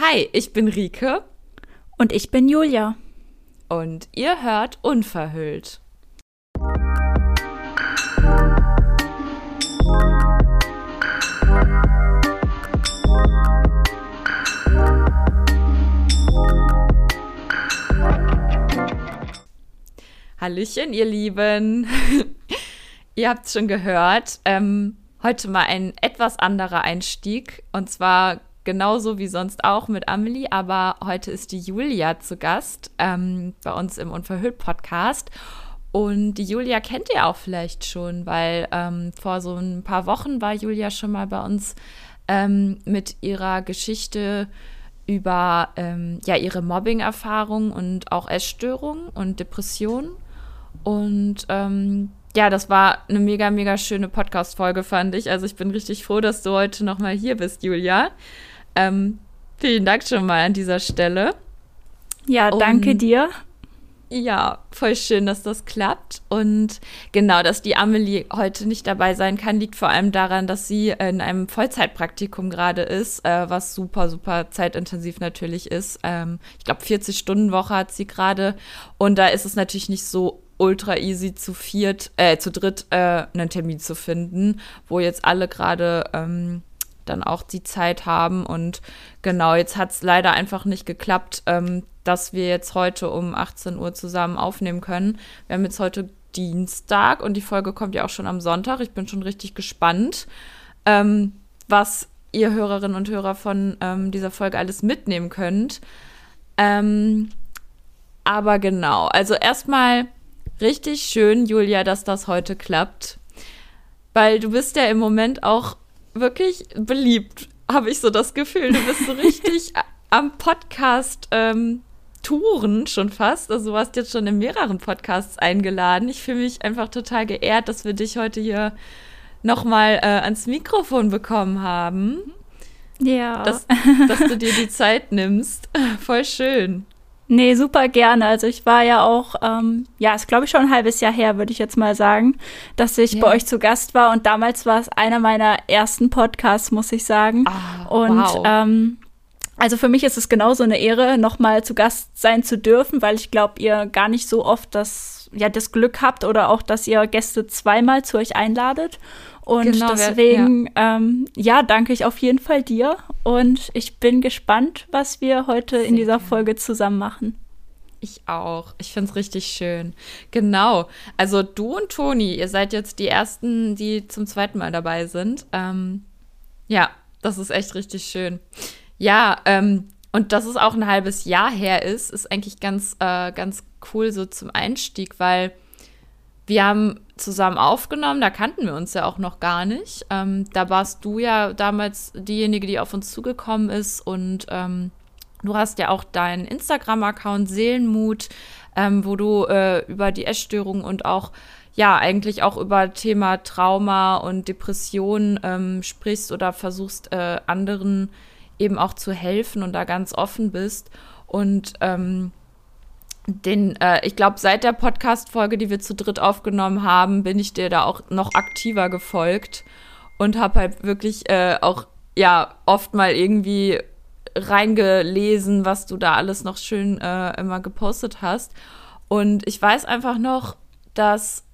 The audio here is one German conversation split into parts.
Hi, ich bin Rike. Und ich bin Julia. Und ihr hört Unverhüllt. Hallöchen, ihr Lieben. ihr habt es schon gehört. Ähm, heute mal ein etwas anderer Einstieg. Und zwar genauso wie sonst auch mit Amelie, aber heute ist die Julia zu Gast ähm, bei uns im Unverhüllt-Podcast. Und die Julia kennt ihr auch vielleicht schon, weil ähm, vor so ein paar Wochen war Julia schon mal bei uns ähm, mit ihrer Geschichte über ähm, ja, ihre Mobbing-Erfahrung und auch Essstörungen und Depressionen. Und ähm, ja, das war eine mega, mega schöne Podcast-Folge, fand ich. Also ich bin richtig froh, dass du heute nochmal hier bist, Julia. Ähm, vielen Dank schon mal an dieser Stelle. Ja, danke dir. Ja, voll schön, dass das klappt. Und genau, dass die Amelie heute nicht dabei sein kann, liegt vor allem daran, dass sie in einem Vollzeitpraktikum gerade ist, äh, was super, super zeitintensiv natürlich ist. Ähm, ich glaube, 40-Stunden-Woche hat sie gerade. Und da ist es natürlich nicht so ultra easy zu viert, äh, zu dritt äh, einen Termin zu finden, wo jetzt alle gerade ähm, dann auch die Zeit haben. Und genau, jetzt hat es leider einfach nicht geklappt, ähm, dass wir jetzt heute um 18 Uhr zusammen aufnehmen können. Wir haben jetzt heute Dienstag und die Folge kommt ja auch schon am Sonntag. Ich bin schon richtig gespannt, ähm, was ihr Hörerinnen und Hörer von ähm, dieser Folge alles mitnehmen könnt. Ähm, aber genau, also erstmal richtig schön, Julia, dass das heute klappt. Weil du bist ja im Moment auch wirklich beliebt, habe ich so das Gefühl. Du bist so richtig am Podcast ähm, Touren schon fast. Also du warst jetzt schon in mehreren Podcasts eingeladen. Ich fühle mich einfach total geehrt, dass wir dich heute hier nochmal äh, ans Mikrofon bekommen haben. Ja. Dass, dass du dir die Zeit nimmst. Voll schön. Nee, super gerne. Also ich war ja auch, ähm, ja, ist glaube ich schon ein halbes Jahr her, würde ich jetzt mal sagen, dass ich ja. bei euch zu Gast war. Und damals war es einer meiner ersten Podcasts, muss ich sagen. Ah, und wow. ähm, also für mich ist es genauso eine Ehre, nochmal zu Gast sein zu dürfen, weil ich glaube, ihr gar nicht so oft das, ja, das Glück habt oder auch, dass ihr Gäste zweimal zu euch einladet. Und genau, deswegen, ja. Ähm, ja. danke ich auf jeden Fall dir. Und ich bin gespannt, was wir heute Sehr in dieser. Folge zusammen machen. Ich auch. Ich finde es richtig schön. Genau. Also du und Toni, ihr seid jetzt die Ersten, die zum zweiten Mal dabei sind. Ähm, ja, das ist echt richtig schön. Ja, ähm, und dass es auch ein halbes Jahr her ist, ist eigentlich ganz, äh, ganz cool so zum Einstieg, weil wir haben zusammen aufgenommen, da kannten wir uns ja auch noch gar nicht. Ähm, da warst du ja damals diejenige, die auf uns zugekommen ist und ähm, du hast ja auch deinen Instagram-Account Seelenmut, ähm, wo du äh, über die Essstörung und auch ja eigentlich auch über Thema Trauma und Depression ähm, sprichst oder versuchst äh, anderen eben auch zu helfen und da ganz offen bist und ähm, den, äh, ich glaube, seit der Podcast-Folge, die wir zu dritt aufgenommen haben, bin ich dir da auch noch aktiver gefolgt und habe halt wirklich äh, auch, ja, oft mal irgendwie reingelesen, was du da alles noch schön äh, immer gepostet hast. Und ich weiß einfach noch, dass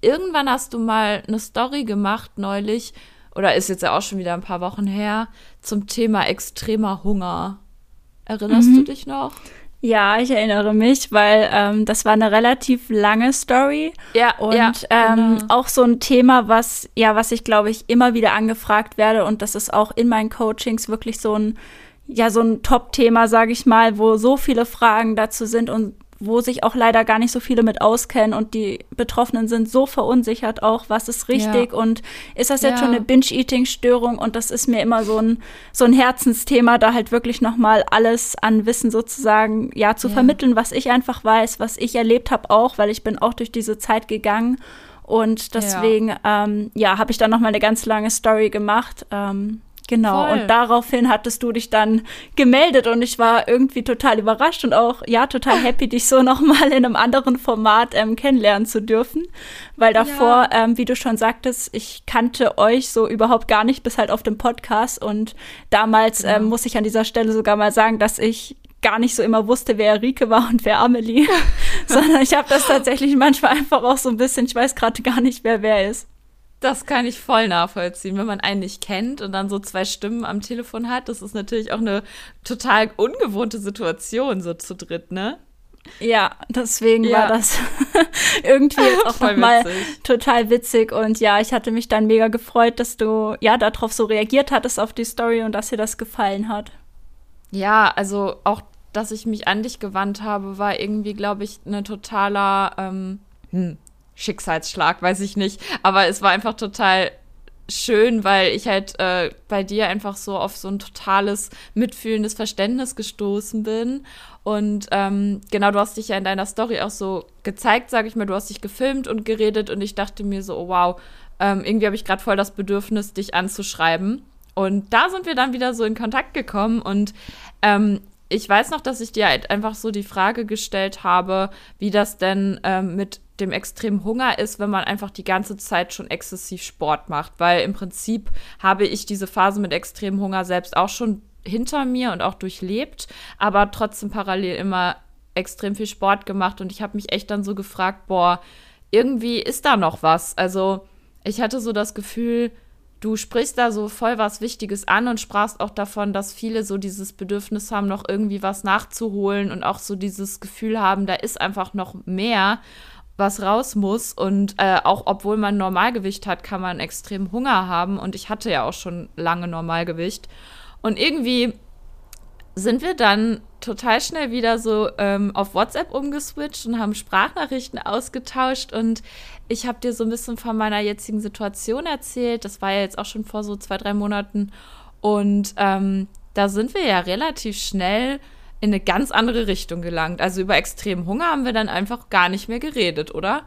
irgendwann hast du mal eine Story gemacht neulich, oder ist jetzt ja auch schon wieder ein paar Wochen her, zum Thema extremer Hunger. Erinnerst mhm. du dich noch? Ja, ich erinnere mich, weil ähm, das war eine relativ lange Story. Ja, und ja, ähm, genau. auch so ein Thema, was ja, was ich glaube ich immer wieder angefragt werde und das ist auch in meinen Coachings wirklich so ein ja so ein Top-Thema, sage ich mal, wo so viele Fragen dazu sind und wo sich auch leider gar nicht so viele mit auskennen und die Betroffenen sind so verunsichert auch, was ist richtig ja. und ist das jetzt ja. schon eine Binge-Eating-Störung und das ist mir immer so ein, so ein Herzensthema, da halt wirklich nochmal alles an Wissen sozusagen, ja, zu ja. vermitteln, was ich einfach weiß, was ich erlebt habe auch, weil ich bin auch durch diese Zeit gegangen und deswegen, ja, ähm, ja habe ich dann nochmal eine ganz lange Story gemacht, ähm, Genau, Voll. und daraufhin hattest du dich dann gemeldet und ich war irgendwie total überrascht und auch, ja, total happy, dich so nochmal in einem anderen Format ähm, kennenlernen zu dürfen. Weil davor, ja. ähm, wie du schon sagtest, ich kannte euch so überhaupt gar nicht, bis halt auf dem Podcast. Und damals genau. ähm, muss ich an dieser Stelle sogar mal sagen, dass ich gar nicht so immer wusste, wer Rike war und wer Amelie, sondern ich habe das tatsächlich manchmal einfach auch so ein bisschen, ich weiß gerade gar nicht, wer wer ist. Das kann ich voll nachvollziehen, wenn man einen nicht kennt und dann so zwei Stimmen am Telefon hat. Das ist natürlich auch eine total ungewohnte Situation, so zu dritt, ne? Ja, deswegen ja. war das irgendwie jetzt auch nochmal total witzig. Und ja, ich hatte mich dann mega gefreut, dass du ja darauf so reagiert hattest auf die Story und dass dir das gefallen hat. Ja, also auch, dass ich mich an dich gewandt habe, war irgendwie, glaube ich, eine totaler ähm, hm, Schicksalsschlag, weiß ich nicht. Aber es war einfach total schön, weil ich halt äh, bei dir einfach so auf so ein totales mitfühlendes Verständnis gestoßen bin. Und ähm, genau, du hast dich ja in deiner Story auch so gezeigt, sage ich mal. Du hast dich gefilmt und geredet und ich dachte mir so, oh wow, ähm, irgendwie habe ich gerade voll das Bedürfnis, dich anzuschreiben. Und da sind wir dann wieder so in Kontakt gekommen und ähm, ich weiß noch, dass ich dir halt einfach so die Frage gestellt habe, wie das denn ähm, mit dem extremen Hunger ist, wenn man einfach die ganze Zeit schon exzessiv Sport macht. Weil im Prinzip habe ich diese Phase mit extremem Hunger selbst auch schon hinter mir und auch durchlebt, aber trotzdem parallel immer extrem viel Sport gemacht und ich habe mich echt dann so gefragt, boah, irgendwie ist da noch was. Also ich hatte so das Gefühl, du sprichst da so voll was Wichtiges an und sprachst auch davon, dass viele so dieses Bedürfnis haben, noch irgendwie was nachzuholen und auch so dieses Gefühl haben, da ist einfach noch mehr was raus muss. Und äh, auch obwohl man Normalgewicht hat, kann man extrem Hunger haben. Und ich hatte ja auch schon lange Normalgewicht. Und irgendwie sind wir dann total schnell wieder so ähm, auf WhatsApp umgeswitcht und haben Sprachnachrichten ausgetauscht. Und ich habe dir so ein bisschen von meiner jetzigen Situation erzählt. Das war ja jetzt auch schon vor so zwei, drei Monaten. Und ähm, da sind wir ja relativ schnell in eine ganz andere Richtung gelangt. Also über extremen Hunger haben wir dann einfach gar nicht mehr geredet, oder?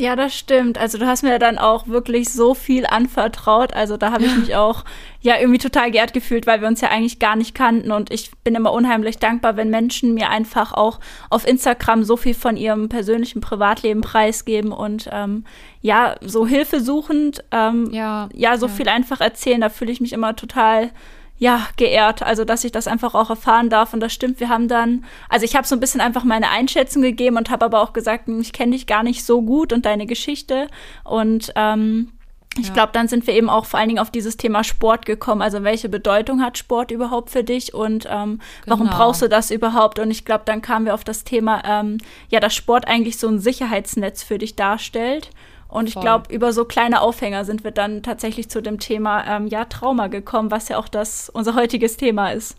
Ja, das stimmt. Also du hast mir dann auch wirklich so viel anvertraut. Also da habe ich mich auch ja irgendwie total geehrt gefühlt, weil wir uns ja eigentlich gar nicht kannten. Und ich bin immer unheimlich dankbar, wenn Menschen mir einfach auch auf Instagram so viel von ihrem persönlichen Privatleben preisgeben und ähm, ja, so hilfesuchend, ähm, ja, ja, so ja. viel einfach erzählen. Da fühle ich mich immer total ja, geehrt, also dass ich das einfach auch erfahren darf. Und das stimmt, wir haben dann, also ich habe so ein bisschen einfach meine Einschätzung gegeben und habe aber auch gesagt, hm, ich kenne dich gar nicht so gut und deine Geschichte. Und ähm, ich ja. glaube, dann sind wir eben auch vor allen Dingen auf dieses Thema Sport gekommen. Also welche Bedeutung hat Sport überhaupt für dich und ähm, genau. warum brauchst du das überhaupt? Und ich glaube, dann kamen wir auf das Thema, ähm, ja, dass Sport eigentlich so ein Sicherheitsnetz für dich darstellt. Und ich glaube, über so kleine Aufhänger sind wir dann tatsächlich zu dem Thema ähm, ja, Trauma gekommen, was ja auch das unser heutiges Thema ist.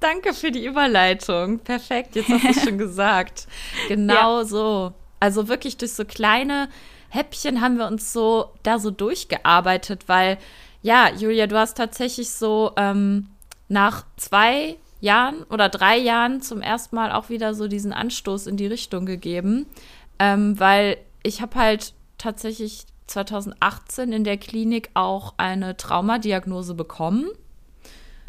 Danke für die Überleitung. Perfekt, jetzt hast du es schon gesagt. Genau ja. so. Also wirklich durch so kleine Häppchen haben wir uns so da so durchgearbeitet, weil ja, Julia, du hast tatsächlich so ähm, nach zwei Jahren oder drei Jahren zum ersten Mal auch wieder so diesen Anstoß in die Richtung gegeben, ähm, weil ich habe halt tatsächlich 2018 in der Klinik auch eine Traumadiagnose bekommen.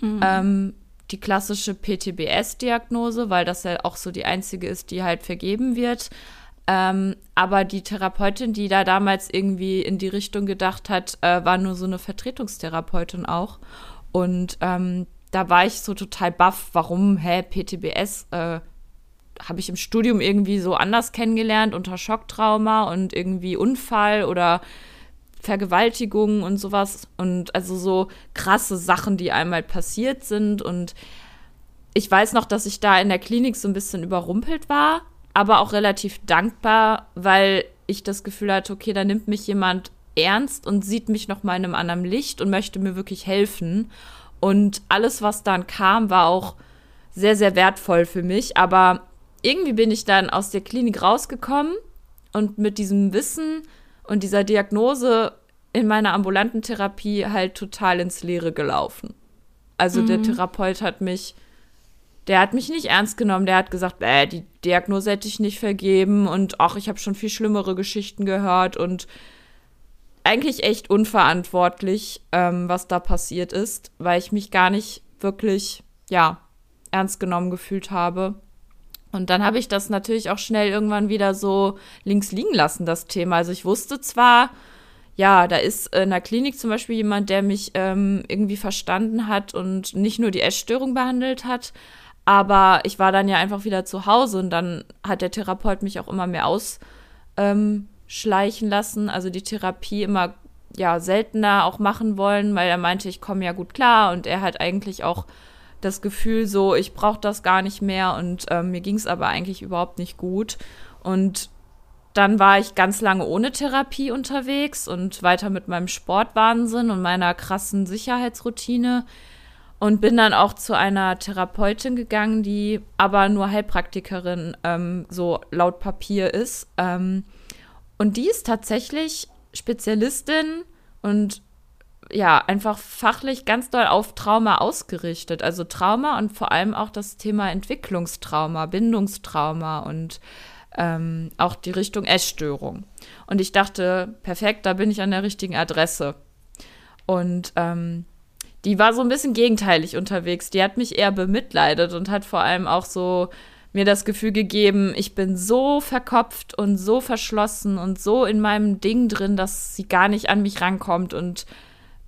Mhm. Ähm, die klassische PTBS-Diagnose, weil das ja auch so die einzige ist, die halt vergeben wird. Ähm, aber die Therapeutin, die da damals irgendwie in die Richtung gedacht hat, äh, war nur so eine Vertretungstherapeutin auch. Und ähm, da war ich so total baff, warum, hä, PTBS, äh, habe ich im Studium irgendwie so anders kennengelernt unter Schocktrauma und irgendwie Unfall oder Vergewaltigung und sowas. Und also so krasse Sachen, die einmal passiert sind. Und ich weiß noch, dass ich da in der Klinik so ein bisschen überrumpelt war, aber auch relativ dankbar, weil ich das Gefühl hatte, okay, da nimmt mich jemand ernst und sieht mich noch mal in einem anderen Licht und möchte mir wirklich helfen. Und alles was dann kam, war auch sehr sehr wertvoll für mich, aber irgendwie bin ich dann aus der Klinik rausgekommen und mit diesem Wissen und dieser Diagnose in meiner ambulanten Therapie halt total ins Leere gelaufen. Also mhm. der Therapeut hat mich, der hat mich nicht ernst genommen. Der hat gesagt, äh, die Diagnose hätte ich nicht vergeben und ach, ich habe schon viel schlimmere Geschichten gehört und eigentlich echt unverantwortlich, ähm, was da passiert ist, weil ich mich gar nicht wirklich, ja, ernst genommen gefühlt habe. Und dann habe ich das natürlich auch schnell irgendwann wieder so links liegen lassen, das Thema. Also ich wusste zwar, ja, da ist in der Klinik zum Beispiel jemand, der mich ähm, irgendwie verstanden hat und nicht nur die Essstörung behandelt hat, aber ich war dann ja einfach wieder zu Hause und dann hat der Therapeut mich auch immer mehr ausschleichen ähm, lassen, also die Therapie immer ja seltener auch machen wollen, weil er meinte, ich komme ja gut klar und er hat eigentlich auch das Gefühl so, ich brauche das gar nicht mehr und ähm, mir ging es aber eigentlich überhaupt nicht gut. Und dann war ich ganz lange ohne Therapie unterwegs und weiter mit meinem Sportwahnsinn und meiner krassen Sicherheitsroutine und bin dann auch zu einer Therapeutin gegangen, die aber nur Heilpraktikerin ähm, so laut Papier ist. Ähm, und die ist tatsächlich Spezialistin und ja, einfach fachlich ganz doll auf Trauma ausgerichtet. Also Trauma und vor allem auch das Thema Entwicklungstrauma, Bindungstrauma und ähm, auch die Richtung Essstörung. Und ich dachte, perfekt, da bin ich an der richtigen Adresse. Und ähm, die war so ein bisschen gegenteilig unterwegs. Die hat mich eher bemitleidet und hat vor allem auch so mir das Gefühl gegeben, ich bin so verkopft und so verschlossen und so in meinem Ding drin, dass sie gar nicht an mich rankommt und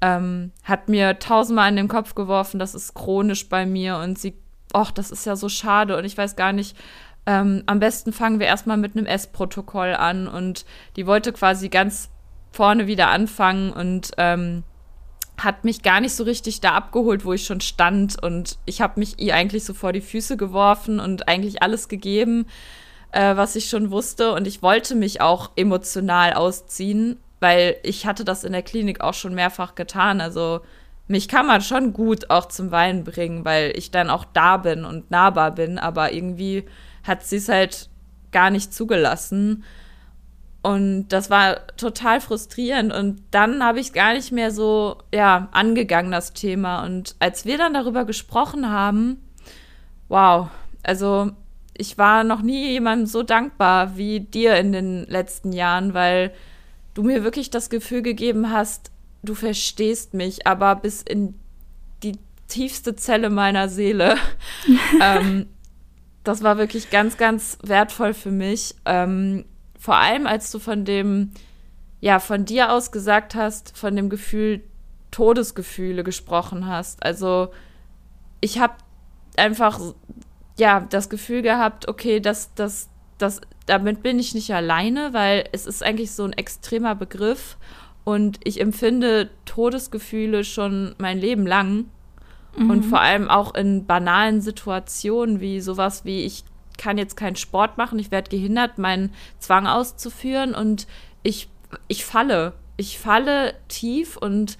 ähm, hat mir tausendmal in den Kopf geworfen, das ist chronisch bei mir und sie, ach, das ist ja so schade und ich weiß gar nicht, ähm, am besten fangen wir erstmal mit einem S-Protokoll an und die wollte quasi ganz vorne wieder anfangen und ähm, hat mich gar nicht so richtig da abgeholt, wo ich schon stand und ich habe mich ihr eigentlich so vor die Füße geworfen und eigentlich alles gegeben, äh, was ich schon wusste und ich wollte mich auch emotional ausziehen weil ich hatte das in der Klinik auch schon mehrfach getan. Also mich kann man schon gut auch zum Weinen bringen, weil ich dann auch da bin und nahbar bin, aber irgendwie hat sie es halt gar nicht zugelassen. Und das war total frustrierend. Und dann habe ich es gar nicht mehr so, ja, angegangen, das Thema. Und als wir dann darüber gesprochen haben, wow, also ich war noch nie jemandem so dankbar wie dir in den letzten Jahren, weil du mir wirklich das Gefühl gegeben hast, du verstehst mich, aber bis in die tiefste Zelle meiner Seele. ähm, das war wirklich ganz, ganz wertvoll für mich. Ähm, vor allem, als du von dem, ja, von dir aus gesagt hast, von dem Gefühl Todesgefühle gesprochen hast. Also ich habe einfach, ja, das Gefühl gehabt, okay, das, das, das damit bin ich nicht alleine, weil es ist eigentlich so ein extremer Begriff und ich empfinde Todesgefühle schon mein Leben lang mhm. und vor allem auch in banalen Situationen wie sowas wie ich kann jetzt keinen Sport machen, ich werde gehindert, meinen Zwang auszuführen und ich, ich falle. Ich falle tief und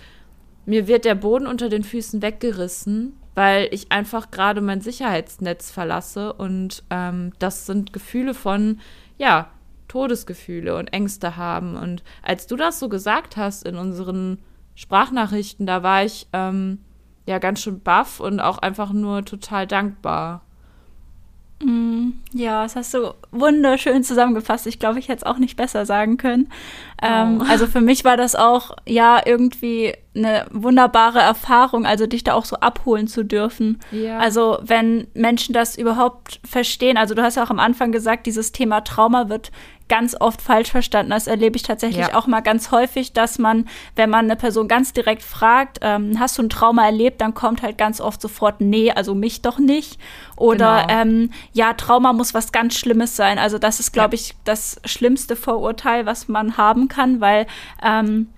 mir wird der Boden unter den Füßen weggerissen weil ich einfach gerade mein Sicherheitsnetz verlasse und ähm, das sind Gefühle von, ja, Todesgefühle und Ängste haben. Und als du das so gesagt hast in unseren Sprachnachrichten, da war ich ähm, ja ganz schön baff und auch einfach nur total dankbar. Mm, ja, das hast du wunderschön zusammengefasst. Ich glaube, ich hätte es auch nicht besser sagen können. Ähm, oh. Also für mich war das auch ja irgendwie eine wunderbare Erfahrung, also dich da auch so abholen zu dürfen. Ja. Also wenn Menschen das überhaupt verstehen, also du hast ja auch am Anfang gesagt, dieses Thema Trauma wird ganz oft falsch verstanden. Das erlebe ich tatsächlich ja. auch mal ganz häufig, dass man, wenn man eine Person ganz direkt fragt, ähm, hast du ein Trauma erlebt, dann kommt halt ganz oft sofort, nee, also mich doch nicht. Oder genau. ähm, ja, Trauma muss was ganz Schlimmes sein. Also das ist, glaube ich, das schlimmste Vorurteil, was man haben kann, weil ähm,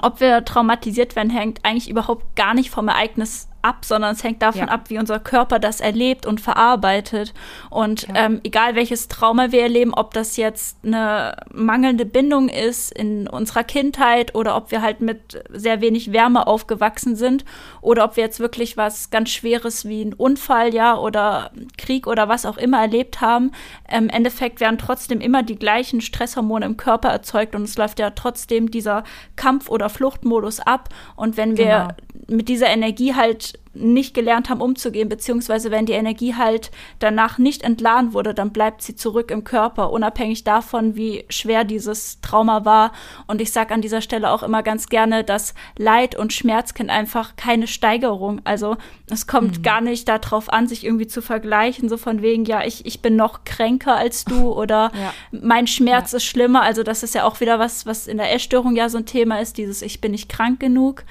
ob wir traumatisiert werden, hängt eigentlich überhaupt gar nicht vom Ereignis ab, sondern es hängt davon ja. ab, wie unser Körper das erlebt und verarbeitet. Und ja. ähm, egal welches Trauma wir erleben, ob das jetzt eine mangelnde Bindung ist in unserer Kindheit oder ob wir halt mit sehr wenig Wärme aufgewachsen sind oder ob wir jetzt wirklich was ganz Schweres wie ein Unfall, ja, oder Krieg oder was auch immer erlebt haben, im Endeffekt werden trotzdem immer die gleichen Stresshormone im Körper erzeugt und es läuft ja trotzdem dieser Kampf- oder Fluchtmodus ab. Und wenn wir genau. mit dieser Energie halt damit nicht gelernt haben umzugehen, beziehungsweise wenn die Energie halt danach nicht entladen wurde, dann bleibt sie zurück im Körper, unabhängig davon, wie schwer dieses Trauma war. Und ich sage an dieser Stelle auch immer ganz gerne, dass Leid und Schmerz kennt einfach keine Steigerung. Also es kommt mhm. gar nicht darauf an, sich irgendwie zu vergleichen, so von wegen, ja, ich, ich bin noch kränker als du oder ja. mein Schmerz ja. ist schlimmer. Also das ist ja auch wieder was, was in der Essstörung ja so ein Thema ist, dieses Ich bin nicht krank genug.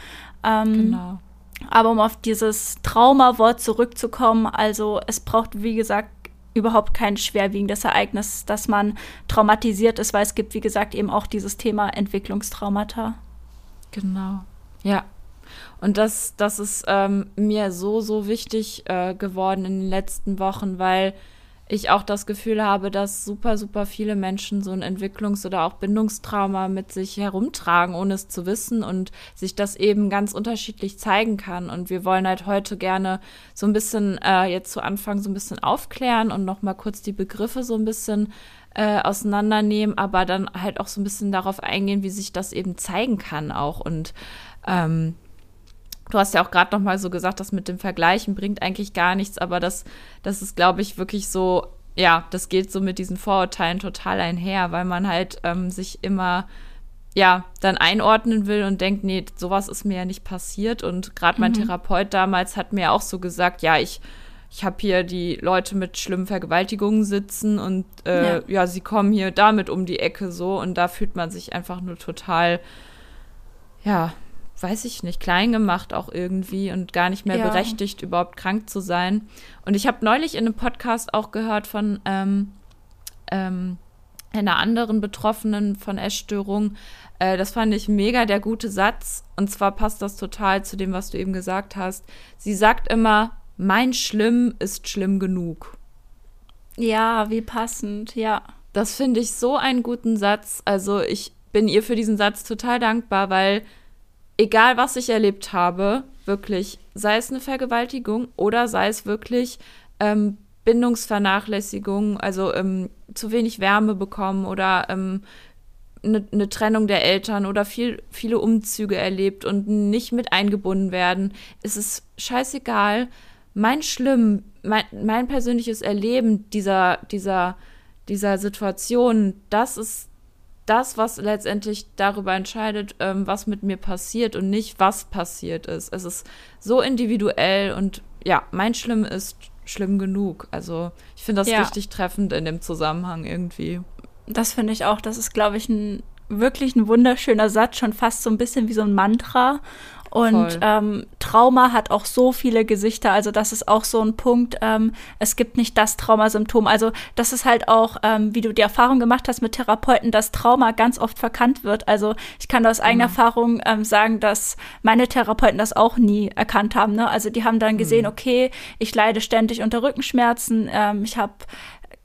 Ähm, genau aber um auf dieses Traumawort zurückzukommen, also es braucht, wie gesagt, überhaupt kein schwerwiegendes Ereignis, dass man traumatisiert ist, weil es gibt, wie gesagt, eben auch dieses Thema Entwicklungstraumata. Genau. Ja. Und das, das ist ähm, mir so, so wichtig äh, geworden in den letzten Wochen, weil ich auch das Gefühl habe, dass super, super viele Menschen so ein Entwicklungs- oder auch Bindungstrauma mit sich herumtragen, ohne es zu wissen und sich das eben ganz unterschiedlich zeigen kann. Und wir wollen halt heute gerne so ein bisschen äh, jetzt zu Anfang so ein bisschen aufklären und nochmal kurz die Begriffe so ein bisschen äh, auseinandernehmen, aber dann halt auch so ein bisschen darauf eingehen, wie sich das eben zeigen kann auch und ähm, Du hast ja auch gerade noch mal so gesagt, das mit dem Vergleichen bringt eigentlich gar nichts, aber das, das ist, glaube ich, wirklich so, ja, das geht so mit diesen Vorurteilen total einher, weil man halt ähm, sich immer, ja, dann einordnen will und denkt, nee, sowas ist mir ja nicht passiert. Und gerade mein mhm. Therapeut damals hat mir auch so gesagt, ja, ich, ich habe hier die Leute mit schlimmen Vergewaltigungen sitzen und äh, ja. ja, sie kommen hier damit um die Ecke so und da fühlt man sich einfach nur total, ja, weiß ich nicht, klein gemacht auch irgendwie und gar nicht mehr ja. berechtigt, überhaupt krank zu sein. Und ich habe neulich in einem Podcast auch gehört von ähm, ähm, einer anderen Betroffenen von Essstörung. Äh, das fand ich mega der gute Satz. Und zwar passt das total zu dem, was du eben gesagt hast. Sie sagt immer, mein Schlimm ist schlimm genug. Ja, wie passend, ja. Das finde ich so einen guten Satz. Also ich bin ihr für diesen Satz total dankbar, weil egal was ich erlebt habe, wirklich, sei es eine Vergewaltigung oder sei es wirklich ähm, Bindungsvernachlässigung, also ähm, zu wenig Wärme bekommen oder ähm, eine, eine Trennung der Eltern oder viel, viele Umzüge erlebt und nicht mit eingebunden werden, ist es scheißegal. Mein Schlimm, mein, mein persönliches Erleben dieser, dieser, dieser Situation, das ist das, was letztendlich darüber entscheidet, ähm, was mit mir passiert und nicht, was passiert ist. Es ist so individuell und ja, mein Schlimm ist schlimm genug. Also ich finde das ja. richtig treffend in dem Zusammenhang irgendwie. Das finde ich auch. Das ist, glaube ich, ein wirklich ein wunderschöner Satz, schon fast so ein bisschen wie so ein Mantra. Und ähm, Trauma hat auch so viele Gesichter. Also das ist auch so ein Punkt. Ähm, es gibt nicht das Traumasymptom. Also das ist halt auch, ähm, wie du die Erfahrung gemacht hast mit Therapeuten, dass Trauma ganz oft verkannt wird. Also ich kann aus eigener mhm. Erfahrung ähm, sagen, dass meine Therapeuten das auch nie erkannt haben. Ne? Also die haben dann gesehen, mhm. okay, ich leide ständig unter Rückenschmerzen, ähm, ich habe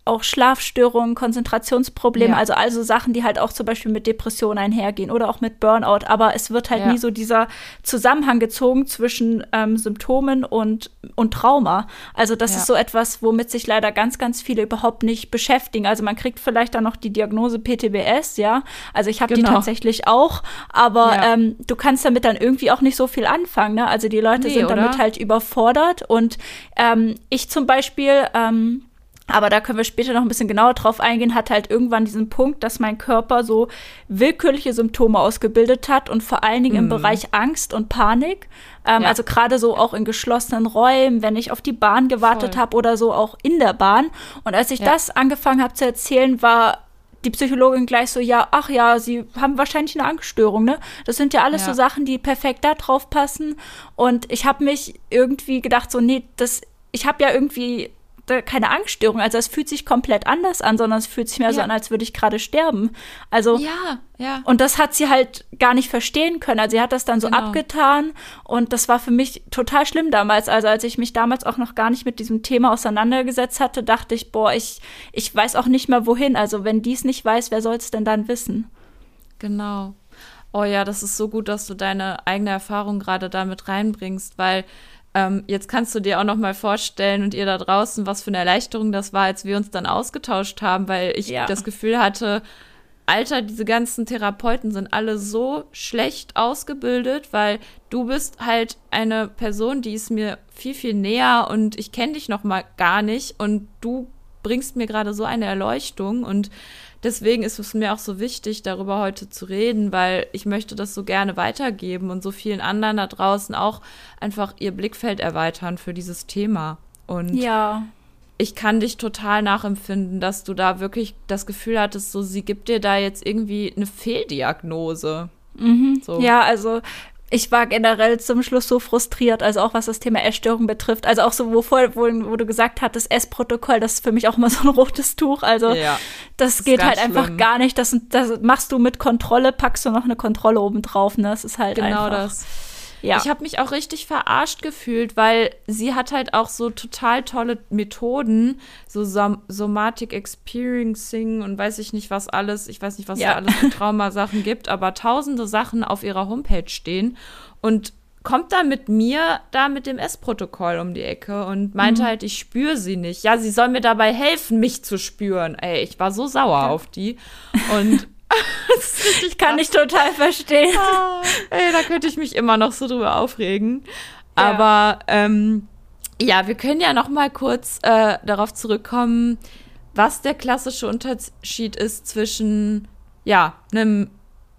auch Schlafstörungen, Konzentrationsprobleme, ja. also also Sachen, die halt auch zum Beispiel mit Depressionen einhergehen oder auch mit Burnout. Aber es wird halt ja. nie so dieser Zusammenhang gezogen zwischen ähm, Symptomen und, und Trauma. Also das ja. ist so etwas, womit sich leider ganz, ganz viele überhaupt nicht beschäftigen. Also man kriegt vielleicht dann noch die Diagnose PTBS, ja. Also ich habe genau. die tatsächlich auch, aber ähm, du kannst damit dann irgendwie auch nicht so viel anfangen. Ne? Also die Leute nee, sind damit oder? halt überfordert und ähm, ich zum Beispiel ähm, aber da können wir später noch ein bisschen genauer drauf eingehen, hat halt irgendwann diesen Punkt, dass mein Körper so willkürliche Symptome ausgebildet hat und vor allen Dingen mm. im mhm. Bereich Angst und Panik. Ähm, ja. Also gerade so auch in geschlossenen Räumen, wenn ich auf die Bahn gewartet habe oder so auch in der Bahn. Und als ich ja. das angefangen habe zu erzählen, war die Psychologin gleich so, ja, ach ja, sie haben wahrscheinlich eine Angststörung, ne? Das sind ja alles ja. so Sachen, die perfekt da drauf passen. Und ich habe mich irgendwie gedacht, so, nee, das, ich habe ja irgendwie keine Angststörung. Also es fühlt sich komplett anders an, sondern es fühlt sich mehr ja. so an, als würde ich gerade sterben. Also ja, ja. Und das hat sie halt gar nicht verstehen können. Also sie hat das dann so genau. abgetan und das war für mich total schlimm damals. Also als ich mich damals auch noch gar nicht mit diesem Thema auseinandergesetzt hatte, dachte ich, boah, ich ich weiß auch nicht mehr wohin. Also wenn dies nicht weiß, wer soll es denn dann wissen? Genau. Oh ja, das ist so gut, dass du deine eigene Erfahrung gerade damit reinbringst, weil ähm, jetzt kannst du dir auch noch mal vorstellen und ihr da draußen, was für eine Erleichterung das war, als wir uns dann ausgetauscht haben, weil ich ja. das Gefühl hatte, Alter, diese ganzen Therapeuten sind alle so schlecht ausgebildet, weil du bist halt eine Person, die ist mir viel, viel näher und ich kenne dich noch mal gar nicht und du bringst mir gerade so eine Erleuchtung und deswegen ist es mir auch so wichtig, darüber heute zu reden, weil ich möchte das so gerne weitergeben und so vielen anderen da draußen auch einfach ihr Blickfeld erweitern für dieses Thema. Und ja ich kann dich total nachempfinden, dass du da wirklich das Gefühl hattest, so sie gibt dir da jetzt irgendwie eine Fehldiagnose. Mhm. So. Ja, also ich war generell zum Schluss so frustriert, also auch was das Thema Essstörung betrifft. Also auch so, wo, wo, wo du gesagt hattest, Essprotokoll, das ist für mich auch immer so ein rotes Tuch. Also ja, das, das geht halt schlimm. einfach gar nicht. Das, das machst du mit Kontrolle, packst du noch eine Kontrolle oben drauf. Ne? Das ist halt genau einfach. das. Ja. Ich habe mich auch richtig verarscht gefühlt, weil sie hat halt auch so total tolle Methoden, so Som Somatic Experiencing und weiß ich nicht was alles. Ich weiß nicht, was ja. da alles für Traumasachen gibt, aber tausende Sachen auf ihrer Homepage stehen und kommt da mit mir da mit dem S-Protokoll um die Ecke und meinte mhm. halt, ich spüre sie nicht. Ja, sie soll mir dabei helfen, mich zu spüren. Ey, ich war so sauer ja. auf die. Und ich kann dich total verstehen. Ah, ey, da könnte ich mich immer noch so drüber aufregen. Ja. Aber ähm, ja, wir können ja noch mal kurz äh, darauf zurückkommen, was der klassische Unterschied ist zwischen ja einem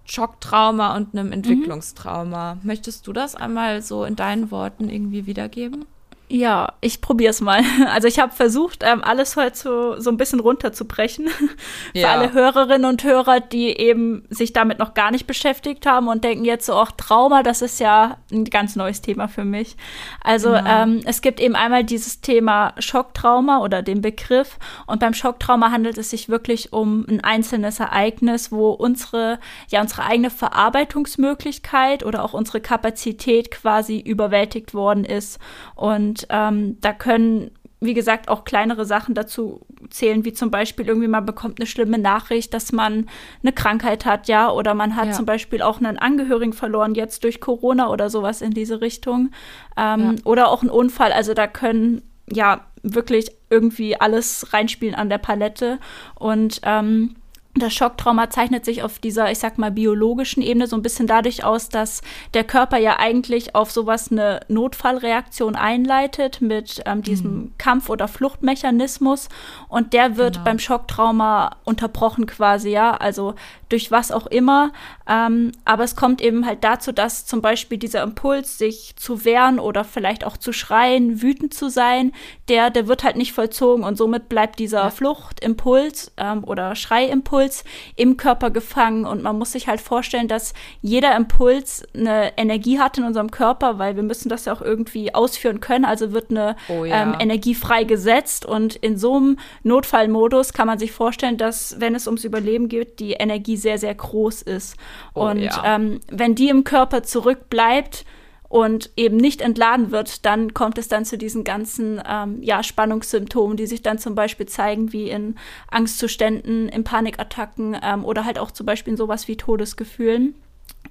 Schocktrauma und einem mhm. Entwicklungstrauma. Mhm. Möchtest du das einmal so in deinen Worten irgendwie wiedergeben? Ja, ich probiere es mal. Also ich habe versucht, ähm, alles heute so, so ein bisschen runterzubrechen. Für ja. alle Hörerinnen und Hörer, die eben sich damit noch gar nicht beschäftigt haben und denken jetzt so, auch Trauma, das ist ja ein ganz neues Thema für mich. Also genau. ähm, es gibt eben einmal dieses Thema Schocktrauma oder den Begriff. Und beim Schocktrauma handelt es sich wirklich um ein einzelnes Ereignis, wo unsere, ja, unsere eigene Verarbeitungsmöglichkeit oder auch unsere Kapazität quasi überwältigt worden ist. Und und ähm, da können, wie gesagt, auch kleinere Sachen dazu zählen, wie zum Beispiel irgendwie man bekommt eine schlimme Nachricht, dass man eine Krankheit hat, ja, oder man hat ja. zum Beispiel auch einen Angehörigen verloren, jetzt durch Corona oder sowas in diese Richtung. Ähm, ja. Oder auch ein Unfall. Also da können ja wirklich irgendwie alles reinspielen an der Palette. Und ähm, das Schocktrauma zeichnet sich auf dieser, ich sag mal, biologischen Ebene so ein bisschen dadurch aus, dass der Körper ja eigentlich auf sowas eine Notfallreaktion einleitet mit ähm, diesem mhm. Kampf- oder Fluchtmechanismus und der wird genau. beim Schocktrauma unterbrochen quasi, ja, also durch was auch immer. Ähm, aber es kommt eben halt dazu, dass zum Beispiel dieser Impuls, sich zu wehren oder vielleicht auch zu schreien, wütend zu sein, der, der wird halt nicht vollzogen und somit bleibt dieser ja. Fluchtimpuls ähm, oder Schreiimpuls im Körper gefangen. Und man muss sich halt vorstellen, dass jeder Impuls eine Energie hat in unserem Körper, weil wir müssen das ja auch irgendwie ausführen können. Also wird eine oh, ja. ähm, Energie freigesetzt und in so einem Notfallmodus kann man sich vorstellen, dass wenn es ums Überleben geht, die Energie sehr, sehr groß ist. Oh, und ja. ähm, wenn die im Körper zurückbleibt, und eben nicht entladen wird, dann kommt es dann zu diesen ganzen ähm, ja, Spannungssymptomen, die sich dann zum Beispiel zeigen wie in Angstzuständen, in Panikattacken ähm, oder halt auch zum Beispiel in sowas wie Todesgefühlen.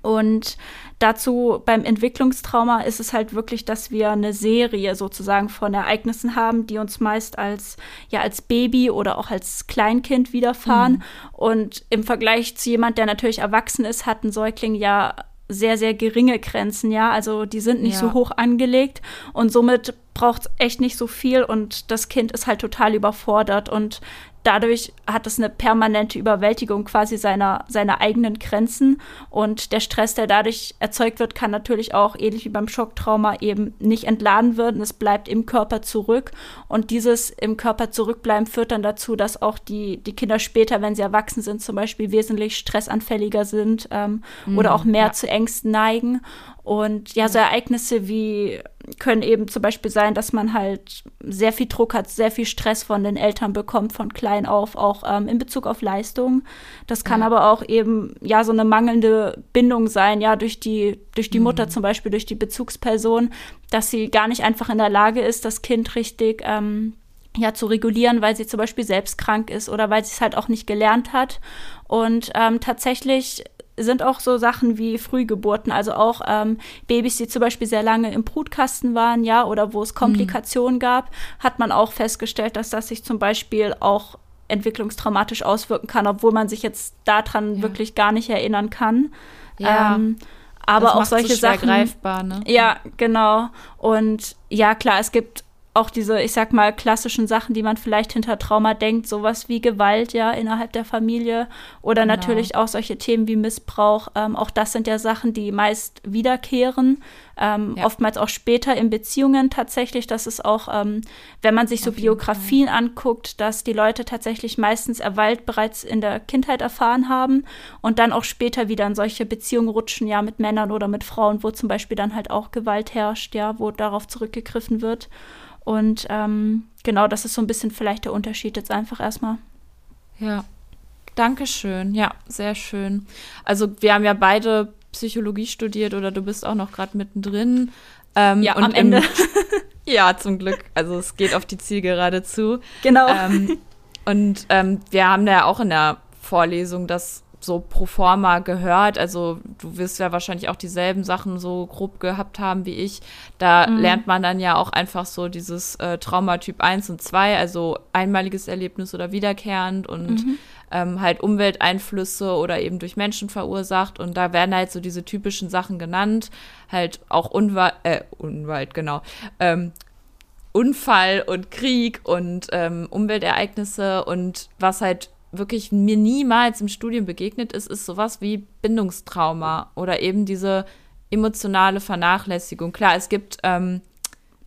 Und dazu beim Entwicklungstrauma ist es halt wirklich, dass wir eine Serie sozusagen von Ereignissen haben, die uns meist als, ja, als Baby oder auch als Kleinkind widerfahren. Mhm. Und im Vergleich zu jemand, der natürlich erwachsen ist, hat ein Säugling ja sehr, sehr geringe Grenzen, ja. Also die sind nicht ja. so hoch angelegt und somit braucht es echt nicht so viel und das Kind ist halt total überfordert und dadurch hat es eine permanente Überwältigung quasi seiner, seiner eigenen Grenzen. Und der Stress, der dadurch erzeugt wird, kann natürlich auch, ähnlich wie beim Schocktrauma, eben nicht entladen werden. Es bleibt im Körper zurück. Und dieses im Körper zurückbleiben führt dann dazu, dass auch die, die Kinder später, wenn sie erwachsen sind, zum Beispiel wesentlich stressanfälliger sind ähm, mhm, oder auch mehr ja. zu Ängsten neigen. Und ja, so Ereignisse wie können eben zum Beispiel sein, dass man halt sehr viel Druck hat, sehr viel Stress von den Eltern bekommt, von klein auf, auch ähm, in Bezug auf Leistung. Das kann ja. aber auch eben ja so eine mangelnde Bindung sein, ja, durch die, durch die mhm. Mutter zum Beispiel, durch die Bezugsperson, dass sie gar nicht einfach in der Lage ist, das Kind richtig ähm, ja, zu regulieren, weil sie zum Beispiel selbst krank ist oder weil sie es halt auch nicht gelernt hat. Und ähm, tatsächlich sind auch so Sachen wie Frühgeburten, also auch ähm, Babys, die zum Beispiel sehr lange im Brutkasten waren, ja, oder wo es mhm. Komplikationen mhm. gab, hat man auch festgestellt, dass das sich zum Beispiel auch entwicklungstraumatisch auswirken kann, obwohl man sich jetzt daran ja. wirklich gar nicht erinnern kann. Ja. Ähm, aber auch solche so Sachen. greifbar, ne? Ja, genau. Und ja, klar, es gibt auch diese, ich sag mal, klassischen Sachen, die man vielleicht hinter Trauma denkt, sowas wie Gewalt ja innerhalb der Familie oder genau. natürlich auch solche Themen wie Missbrauch. Ähm, auch das sind ja Sachen, die meist wiederkehren, ähm, ja. oftmals auch später in Beziehungen tatsächlich. Das ist auch, ähm, wenn man sich so Biografien Fall. anguckt, dass die Leute tatsächlich meistens Erwalt bereits in der Kindheit erfahren haben und dann auch später wieder in solche Beziehungen rutschen, ja, mit Männern oder mit Frauen, wo zum Beispiel dann halt auch Gewalt herrscht, ja, wo darauf zurückgegriffen wird. Und ähm, genau, das ist so ein bisschen vielleicht der Unterschied jetzt einfach erstmal. Ja, Dankeschön. Ja, sehr schön. Also wir haben ja beide Psychologie studiert oder du bist auch noch gerade mittendrin. Ähm, ja, am Ende. ja, zum Glück. Also es geht auf die Zielgerade zu. Genau. Ähm, und ähm, wir haben ja auch in der Vorlesung das so pro forma gehört. Also du wirst ja wahrscheinlich auch dieselben Sachen so grob gehabt haben wie ich. Da mhm. lernt man dann ja auch einfach so dieses äh, Traumatyp 1 und 2, also einmaliges Erlebnis oder wiederkehrend und mhm. ähm, halt Umwelteinflüsse oder eben durch Menschen verursacht. Und da werden halt so diese typischen Sachen genannt. Halt auch Unwald, äh, Unwald, genau. Ähm, Unfall und Krieg und ähm, Umweltereignisse und was halt wirklich mir niemals im Studium begegnet ist, ist sowas wie Bindungstrauma oder eben diese emotionale Vernachlässigung. Klar, es gibt ähm,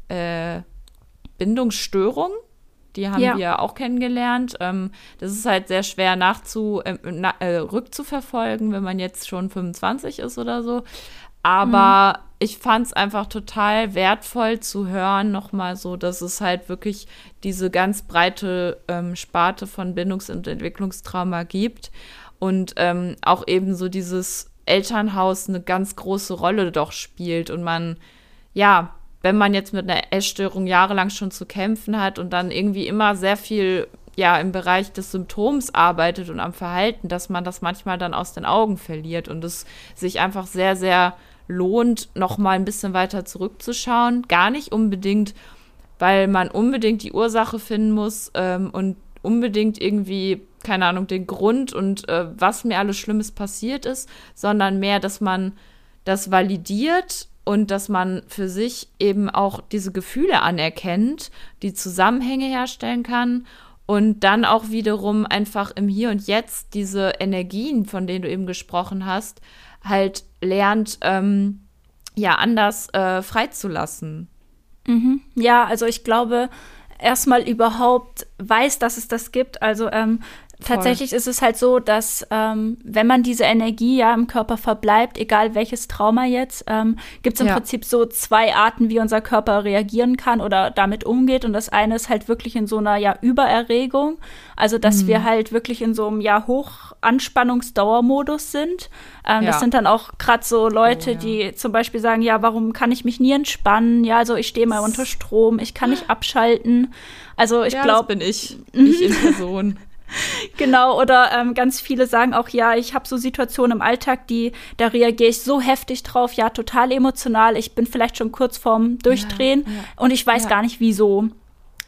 äh, Bindungsstörungen, die haben ja. wir auch kennengelernt. Ähm, das ist halt sehr schwer nachzu, äh, na, äh, rückzuverfolgen, wenn man jetzt schon 25 ist oder so. Aber mhm. Ich fand es einfach total wertvoll zu hören, nochmal so, dass es halt wirklich diese ganz breite ähm, Sparte von Bindungs- und Entwicklungstrauma gibt. Und ähm, auch eben so dieses Elternhaus eine ganz große Rolle doch spielt. Und man, ja, wenn man jetzt mit einer Essstörung jahrelang schon zu kämpfen hat und dann irgendwie immer sehr viel ja im Bereich des Symptoms arbeitet und am Verhalten, dass man das manchmal dann aus den Augen verliert und es sich einfach sehr, sehr lohnt, noch mal ein bisschen weiter zurückzuschauen. Gar nicht unbedingt, weil man unbedingt die Ursache finden muss ähm, und unbedingt irgendwie, keine Ahnung, den Grund und äh, was mir alles Schlimmes passiert ist, sondern mehr, dass man das validiert und dass man für sich eben auch diese Gefühle anerkennt, die Zusammenhänge herstellen kann und dann auch wiederum einfach im Hier und Jetzt diese Energien, von denen du eben gesprochen hast, halt lernt, ähm, ja, anders äh, freizulassen. Mhm. Ja, also ich glaube, erstmal überhaupt weiß, dass es das gibt. Also ähm, Tatsächlich ist es halt so, dass ähm, wenn man diese Energie ja im Körper verbleibt, egal welches Trauma jetzt, ähm, gibt es im ja. Prinzip so zwei Arten, wie unser Körper reagieren kann oder damit umgeht. Und das eine ist halt wirklich in so einer ja Übererregung, also dass mhm. wir halt wirklich in so einem ja Hochanspannungsdauermodus sind. Ähm, ja. Das sind dann auch gerade so Leute, oh, ja. die zum Beispiel sagen, ja, warum kann ich mich nie entspannen? Ja, also ich stehe mal unter Strom, ich kann nicht abschalten. Also ich ja, glaube, bin ich, ich in Person. genau, oder ähm, ganz viele sagen auch, ja, ich habe so Situationen im Alltag, die, da reagiere ich so heftig drauf, ja, total emotional, ich bin vielleicht schon kurz vorm Durchdrehen ja, ja. und ich weiß ja. gar nicht wieso.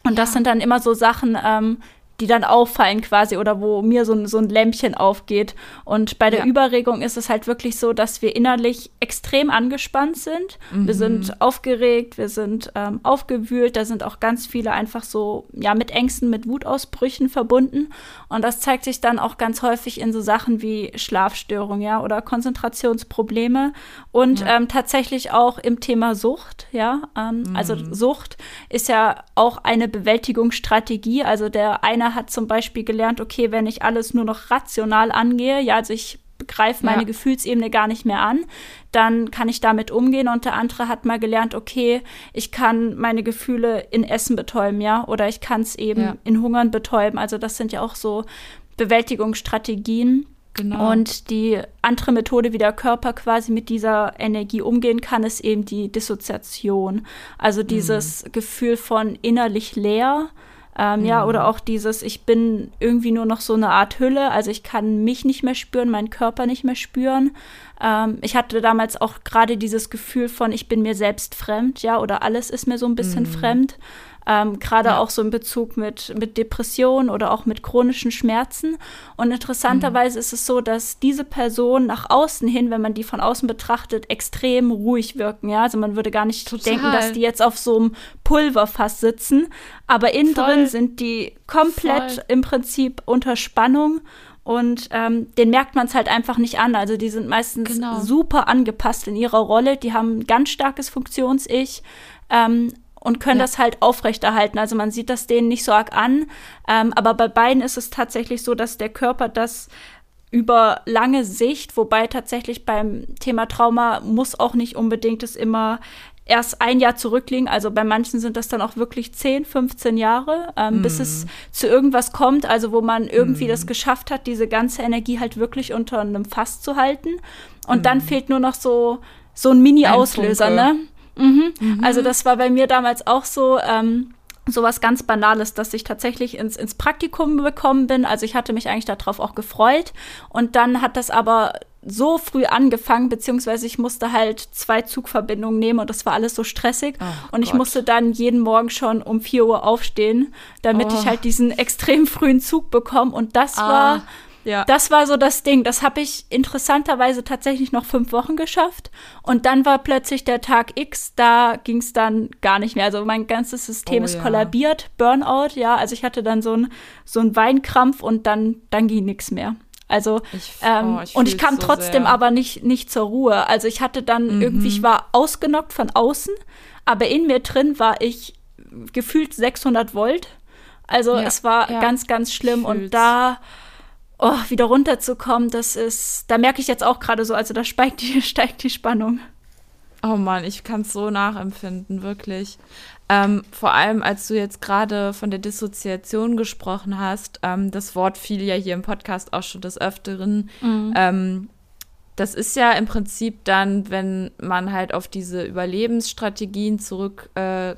Und das sind dann immer so Sachen, ähm, die dann auffallen quasi oder wo mir so ein, so ein Lämpchen aufgeht. Und bei der ja. Überregung ist es halt wirklich so, dass wir innerlich extrem angespannt sind. Mhm. Wir sind aufgeregt, wir sind ähm, aufgewühlt, da sind auch ganz viele einfach so, ja, mit Ängsten, mit Wutausbrüchen verbunden. Und das zeigt sich dann auch ganz häufig in so Sachen wie Schlafstörungen, ja, oder Konzentrationsprobleme und ja. ähm, tatsächlich auch im Thema Sucht, ja. Ähm, also mhm. Also Sucht ist ja auch eine Bewältigungsstrategie. Also der eine hat zum Beispiel gelernt, okay, wenn ich alles nur noch rational angehe, ja, also ich greife meine ja. Gefühlsebene gar nicht mehr an, dann kann ich damit umgehen. Und der andere hat mal gelernt, okay, ich kann meine Gefühle in Essen betäuben, ja, oder ich kann es eben ja. in Hungern betäuben. Also das sind ja auch so Bewältigungsstrategien. Genau. Und die andere Methode, wie der Körper quasi mit dieser Energie umgehen kann, ist eben die Dissoziation. Also dieses mhm. Gefühl von innerlich leer ähm, mhm. Ja, oder auch dieses, ich bin irgendwie nur noch so eine Art Hülle, also ich kann mich nicht mehr spüren, meinen Körper nicht mehr spüren. Ähm, ich hatte damals auch gerade dieses Gefühl von, ich bin mir selbst fremd, ja, oder alles ist mir so ein bisschen mhm. fremd. Ähm, gerade ja. auch so in Bezug mit, mit Depressionen oder auch mit chronischen Schmerzen. Und interessanterweise mhm. ist es so, dass diese Personen nach außen hin, wenn man die von außen betrachtet, extrem ruhig wirken. Ja, also man würde gar nicht Total. denken, dass die jetzt auf so einem Pulverfass sitzen, aber innen Voll. drin sind die komplett Voll. im Prinzip unter Spannung und ähm, den merkt man es halt einfach nicht an. Also die sind meistens genau. super angepasst in ihrer Rolle. Die haben ein ganz starkes Funktions-Ich. Ähm, und können ja. das halt aufrechterhalten. Also man sieht das denen nicht so arg an. Ähm, aber bei beiden ist es tatsächlich so, dass der Körper das über lange Sicht, wobei tatsächlich beim Thema Trauma muss auch nicht unbedingt es immer erst ein Jahr zurückliegen. Also bei manchen sind das dann auch wirklich 10, 15 Jahre, ähm, mm. bis es mhm. zu irgendwas kommt, also wo man irgendwie mm. das geschafft hat, diese ganze Energie halt wirklich unter einem Fass zu halten. Und mm. dann mhm. fehlt nur noch so, so ein Mini-Auslöser, ne? Mhm. Mhm. Also das war bei mir damals auch so. Ähm, sowas ganz Banales, dass ich tatsächlich ins, ins Praktikum bekommen bin. Also ich hatte mich eigentlich darauf auch gefreut. Und dann hat das aber so früh angefangen, beziehungsweise ich musste halt zwei Zugverbindungen nehmen und das war alles so stressig. Oh, und ich Gott. musste dann jeden Morgen schon um 4 Uhr aufstehen, damit oh. ich halt diesen extrem frühen Zug bekomme. Und das ah, war, ja. das war so das Ding. Das habe ich interessanterweise tatsächlich noch fünf Wochen geschafft. Und dann war plötzlich der Tag X, da ging es dann gar nicht mehr. Also mein ganzes System oh, ist ja. kollabiert, Burnout, ja. Also ich hatte dann so ein so ein Weinkrampf und dann, dann ging nichts mehr. Also ich, ähm, oh, ich und ich kam so trotzdem sehr. aber nicht nicht zur Ruhe. Also ich hatte dann mhm. irgendwie, ich war ausgenockt von außen, aber in mir drin war ich gefühlt 600 Volt. Also ja, es war ja. ganz ganz schlimm und da oh, wieder runterzukommen, das ist, da merke ich jetzt auch gerade so, also da steigt die, steigt die Spannung. Oh Mann, ich kann es so nachempfinden, wirklich. Ähm, vor allem, als du jetzt gerade von der Dissoziation gesprochen hast, ähm, das Wort fiel ja hier im Podcast auch schon des Öfteren. Mhm. Ähm, das ist ja im Prinzip dann, wenn man halt auf diese Überlebensstrategien zurückgeht,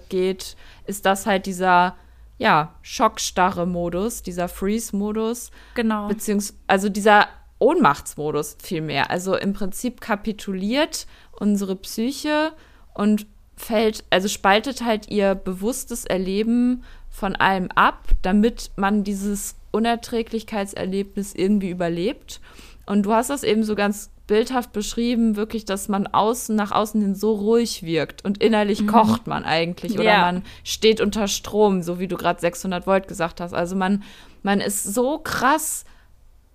äh, ist das halt dieser ja, schockstarre Modus, dieser Freeze-Modus. Genau. Beziehungsweise, also dieser Ohnmachtsmodus vielmehr. Also im Prinzip kapituliert unsere Psyche und fällt, also spaltet halt ihr bewusstes Erleben von allem ab, damit man dieses Unerträglichkeitserlebnis irgendwie überlebt. Und du hast das eben so ganz bildhaft beschrieben, wirklich, dass man außen nach außen hin so ruhig wirkt und innerlich mhm. kocht man eigentlich oder ja. man steht unter Strom, so wie du gerade 600 Volt gesagt hast. Also man, man ist so krass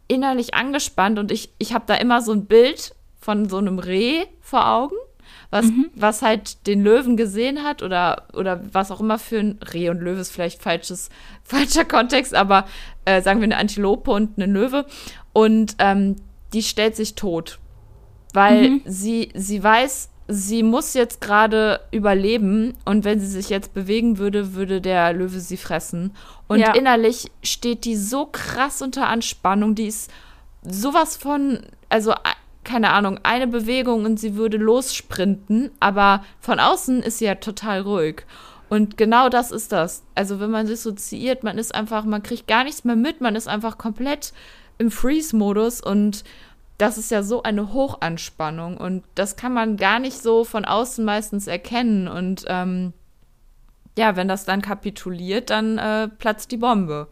innerlich angespannt und ich, ich habe da immer so ein Bild von so einem Reh vor Augen was, mhm. was halt den Löwen gesehen hat oder, oder was auch immer für ein Reh und Löwe ist vielleicht falsches, falscher Kontext, aber äh, sagen wir eine Antilope und eine Löwe. Und ähm, die stellt sich tot, weil mhm. sie, sie weiß, sie muss jetzt gerade überleben und wenn sie sich jetzt bewegen würde, würde der Löwe sie fressen. Und ja. innerlich steht die so krass unter Anspannung, die ist sowas von, also keine Ahnung, eine Bewegung und sie würde lossprinten, aber von außen ist sie ja total ruhig. Und genau das ist das. Also wenn man dissoziiert, man ist einfach, man kriegt gar nichts mehr mit, man ist einfach komplett im Freeze-Modus und das ist ja so eine Hochanspannung und das kann man gar nicht so von außen meistens erkennen. Und ähm, ja, wenn das dann kapituliert, dann äh, platzt die Bombe.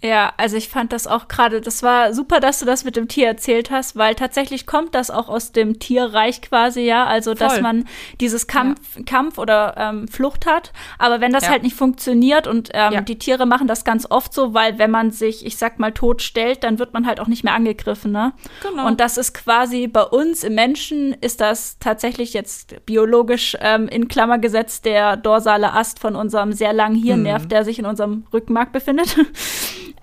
Ja, also ich fand das auch gerade, das war super, dass du das mit dem Tier erzählt hast, weil tatsächlich kommt das auch aus dem Tierreich quasi, ja, also Voll. dass man dieses Kampf, ja. Kampf oder ähm, Flucht hat, aber wenn das ja. halt nicht funktioniert und ähm, ja. die Tiere machen das ganz oft so, weil wenn man sich, ich sag mal, tot stellt, dann wird man halt auch nicht mehr angegriffen, ne? Genau. Und das ist quasi bei uns im Menschen ist das tatsächlich jetzt biologisch ähm, in Klammer gesetzt der dorsale Ast von unserem sehr langen Hirnnerv, mhm. der sich in unserem Rückenmark befindet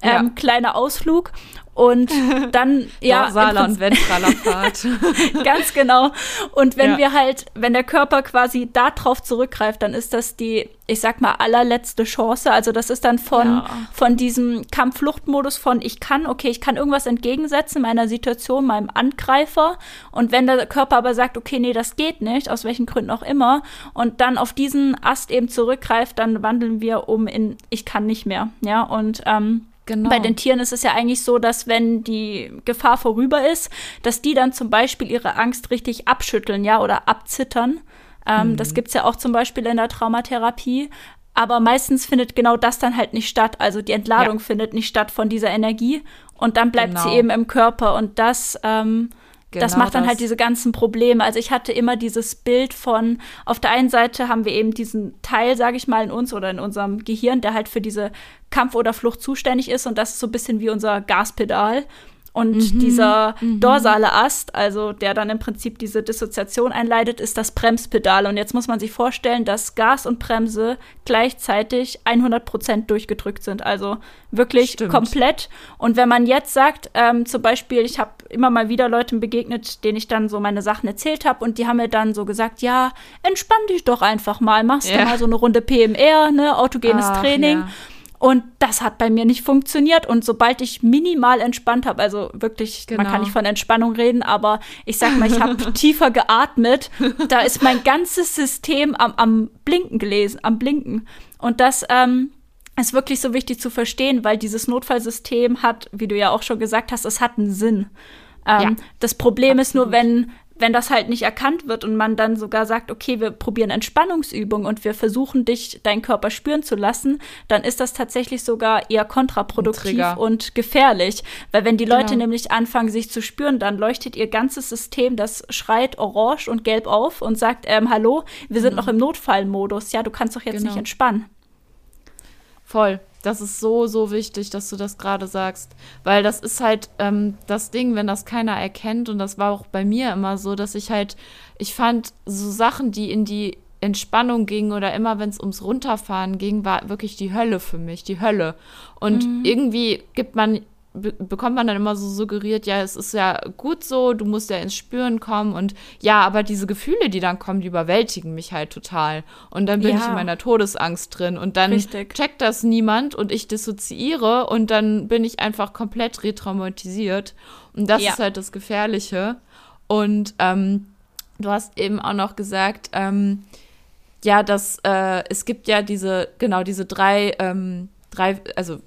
ja. ähm, kleiner Ausflug. Und dann, ja. Ventraler Pfad. ganz genau. Und wenn ja. wir halt, wenn der Körper quasi darauf zurückgreift, dann ist das die, ich sag mal, allerletzte Chance. Also das ist dann von, ja. von diesem Kampffluchtmodus von ich kann, okay, ich kann irgendwas entgegensetzen meiner Situation, meinem Angreifer. Und wenn der Körper aber sagt, okay, nee, das geht nicht, aus welchen Gründen auch immer, und dann auf diesen Ast eben zurückgreift, dann wandeln wir um in ich kann nicht mehr. Ja, und ähm, Genau. Bei den Tieren ist es ja eigentlich so, dass wenn die Gefahr vorüber ist, dass die dann zum Beispiel ihre Angst richtig abschütteln, ja, oder abzittern. Ähm, mhm. Das gibt's ja auch zum Beispiel in der Traumatherapie. aber meistens findet genau das dann halt nicht statt. Also die Entladung ja. findet nicht statt von dieser Energie und dann bleibt genau. sie eben im Körper und das ähm, Genau das macht dann halt das. halt diese ganzen Probleme. Also ich hatte immer dieses Bild von, auf der einen Seite haben wir eben diesen Teil, sage ich mal, in uns oder in unserem Gehirn, der halt für diese Kampf oder Flucht zuständig ist und das ist so ein bisschen wie unser Gaspedal. Und mhm, dieser mhm. dorsale Ast, also der dann im Prinzip diese Dissoziation einleitet, ist das Bremspedal. Und jetzt muss man sich vorstellen, dass Gas und Bremse gleichzeitig 100 Prozent durchgedrückt sind. Also wirklich Stimmt. komplett. Und wenn man jetzt sagt, ähm, zum Beispiel, ich habe immer mal wieder Leuten begegnet, denen ich dann so meine Sachen erzählt habe und die haben mir dann so gesagt, ja, entspann dich doch einfach mal, machst ja. du mal so eine Runde PMR, ne, autogenes Ach, Training. Ja. Und das hat bei mir nicht funktioniert. Und sobald ich minimal entspannt habe, also wirklich, genau. man kann genau. nicht von Entspannung reden, aber ich sag mal, ich habe tiefer geatmet, da ist mein ganzes System am, am Blinken gelesen, am Blinken. Und das ähm, ist wirklich so wichtig zu verstehen, weil dieses Notfallsystem hat, wie du ja auch schon gesagt hast, es hat einen Sinn. Ähm, ja, das Problem absolut. ist nur, wenn wenn das halt nicht erkannt wird und man dann sogar sagt, okay, wir probieren Entspannungsübungen und wir versuchen dich, deinen Körper spüren zu lassen, dann ist das tatsächlich sogar eher kontraproduktiv und gefährlich. Weil wenn die Leute genau. nämlich anfangen, sich zu spüren, dann leuchtet ihr ganzes System, das schreit orange und gelb auf und sagt, ähm, hallo, wir sind genau. noch im Notfallmodus. Ja, du kannst doch jetzt genau. nicht entspannen. Voll. Das ist so, so wichtig, dass du das gerade sagst. Weil das ist halt ähm, das Ding, wenn das keiner erkennt. Und das war auch bei mir immer so, dass ich halt, ich fand so Sachen, die in die Entspannung gingen oder immer, wenn es ums Runterfahren ging, war wirklich die Hölle für mich, die Hölle. Und mhm. irgendwie gibt man be bekommt man dann immer so suggeriert, ja, es ist ja gut so, du musst ja ins Spüren kommen und ja, aber diese Gefühle, die dann kommen, die überwältigen mich halt total. Und dann bin ja. ich in meiner Todesangst drin und dann Richtig. checkt das niemand und ich dissoziiere und dann bin ich einfach komplett retraumatisiert. Und das ja. ist halt das Gefährliche. Und ähm, du hast eben auch noch gesagt, ähm, ja, dass äh, es gibt ja diese, genau, diese drei, ähm, drei, also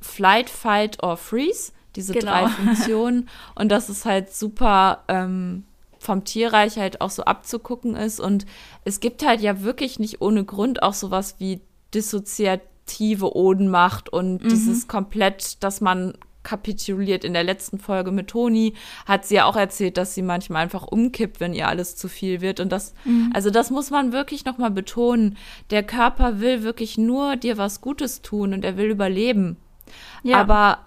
Flight, Fight or Freeze, diese genau. drei Funktionen. Und dass es halt super ähm, vom Tierreich halt auch so abzugucken ist. Und es gibt halt ja wirklich nicht ohne Grund auch sowas wie dissoziative Odenmacht und mhm. dieses komplett, dass man kapituliert. In der letzten Folge mit Toni hat sie ja auch erzählt, dass sie manchmal einfach umkippt, wenn ihr alles zu viel wird. Und das, mhm. also das muss man wirklich nochmal betonen. Der Körper will wirklich nur dir was Gutes tun und er will überleben. Ja. Aber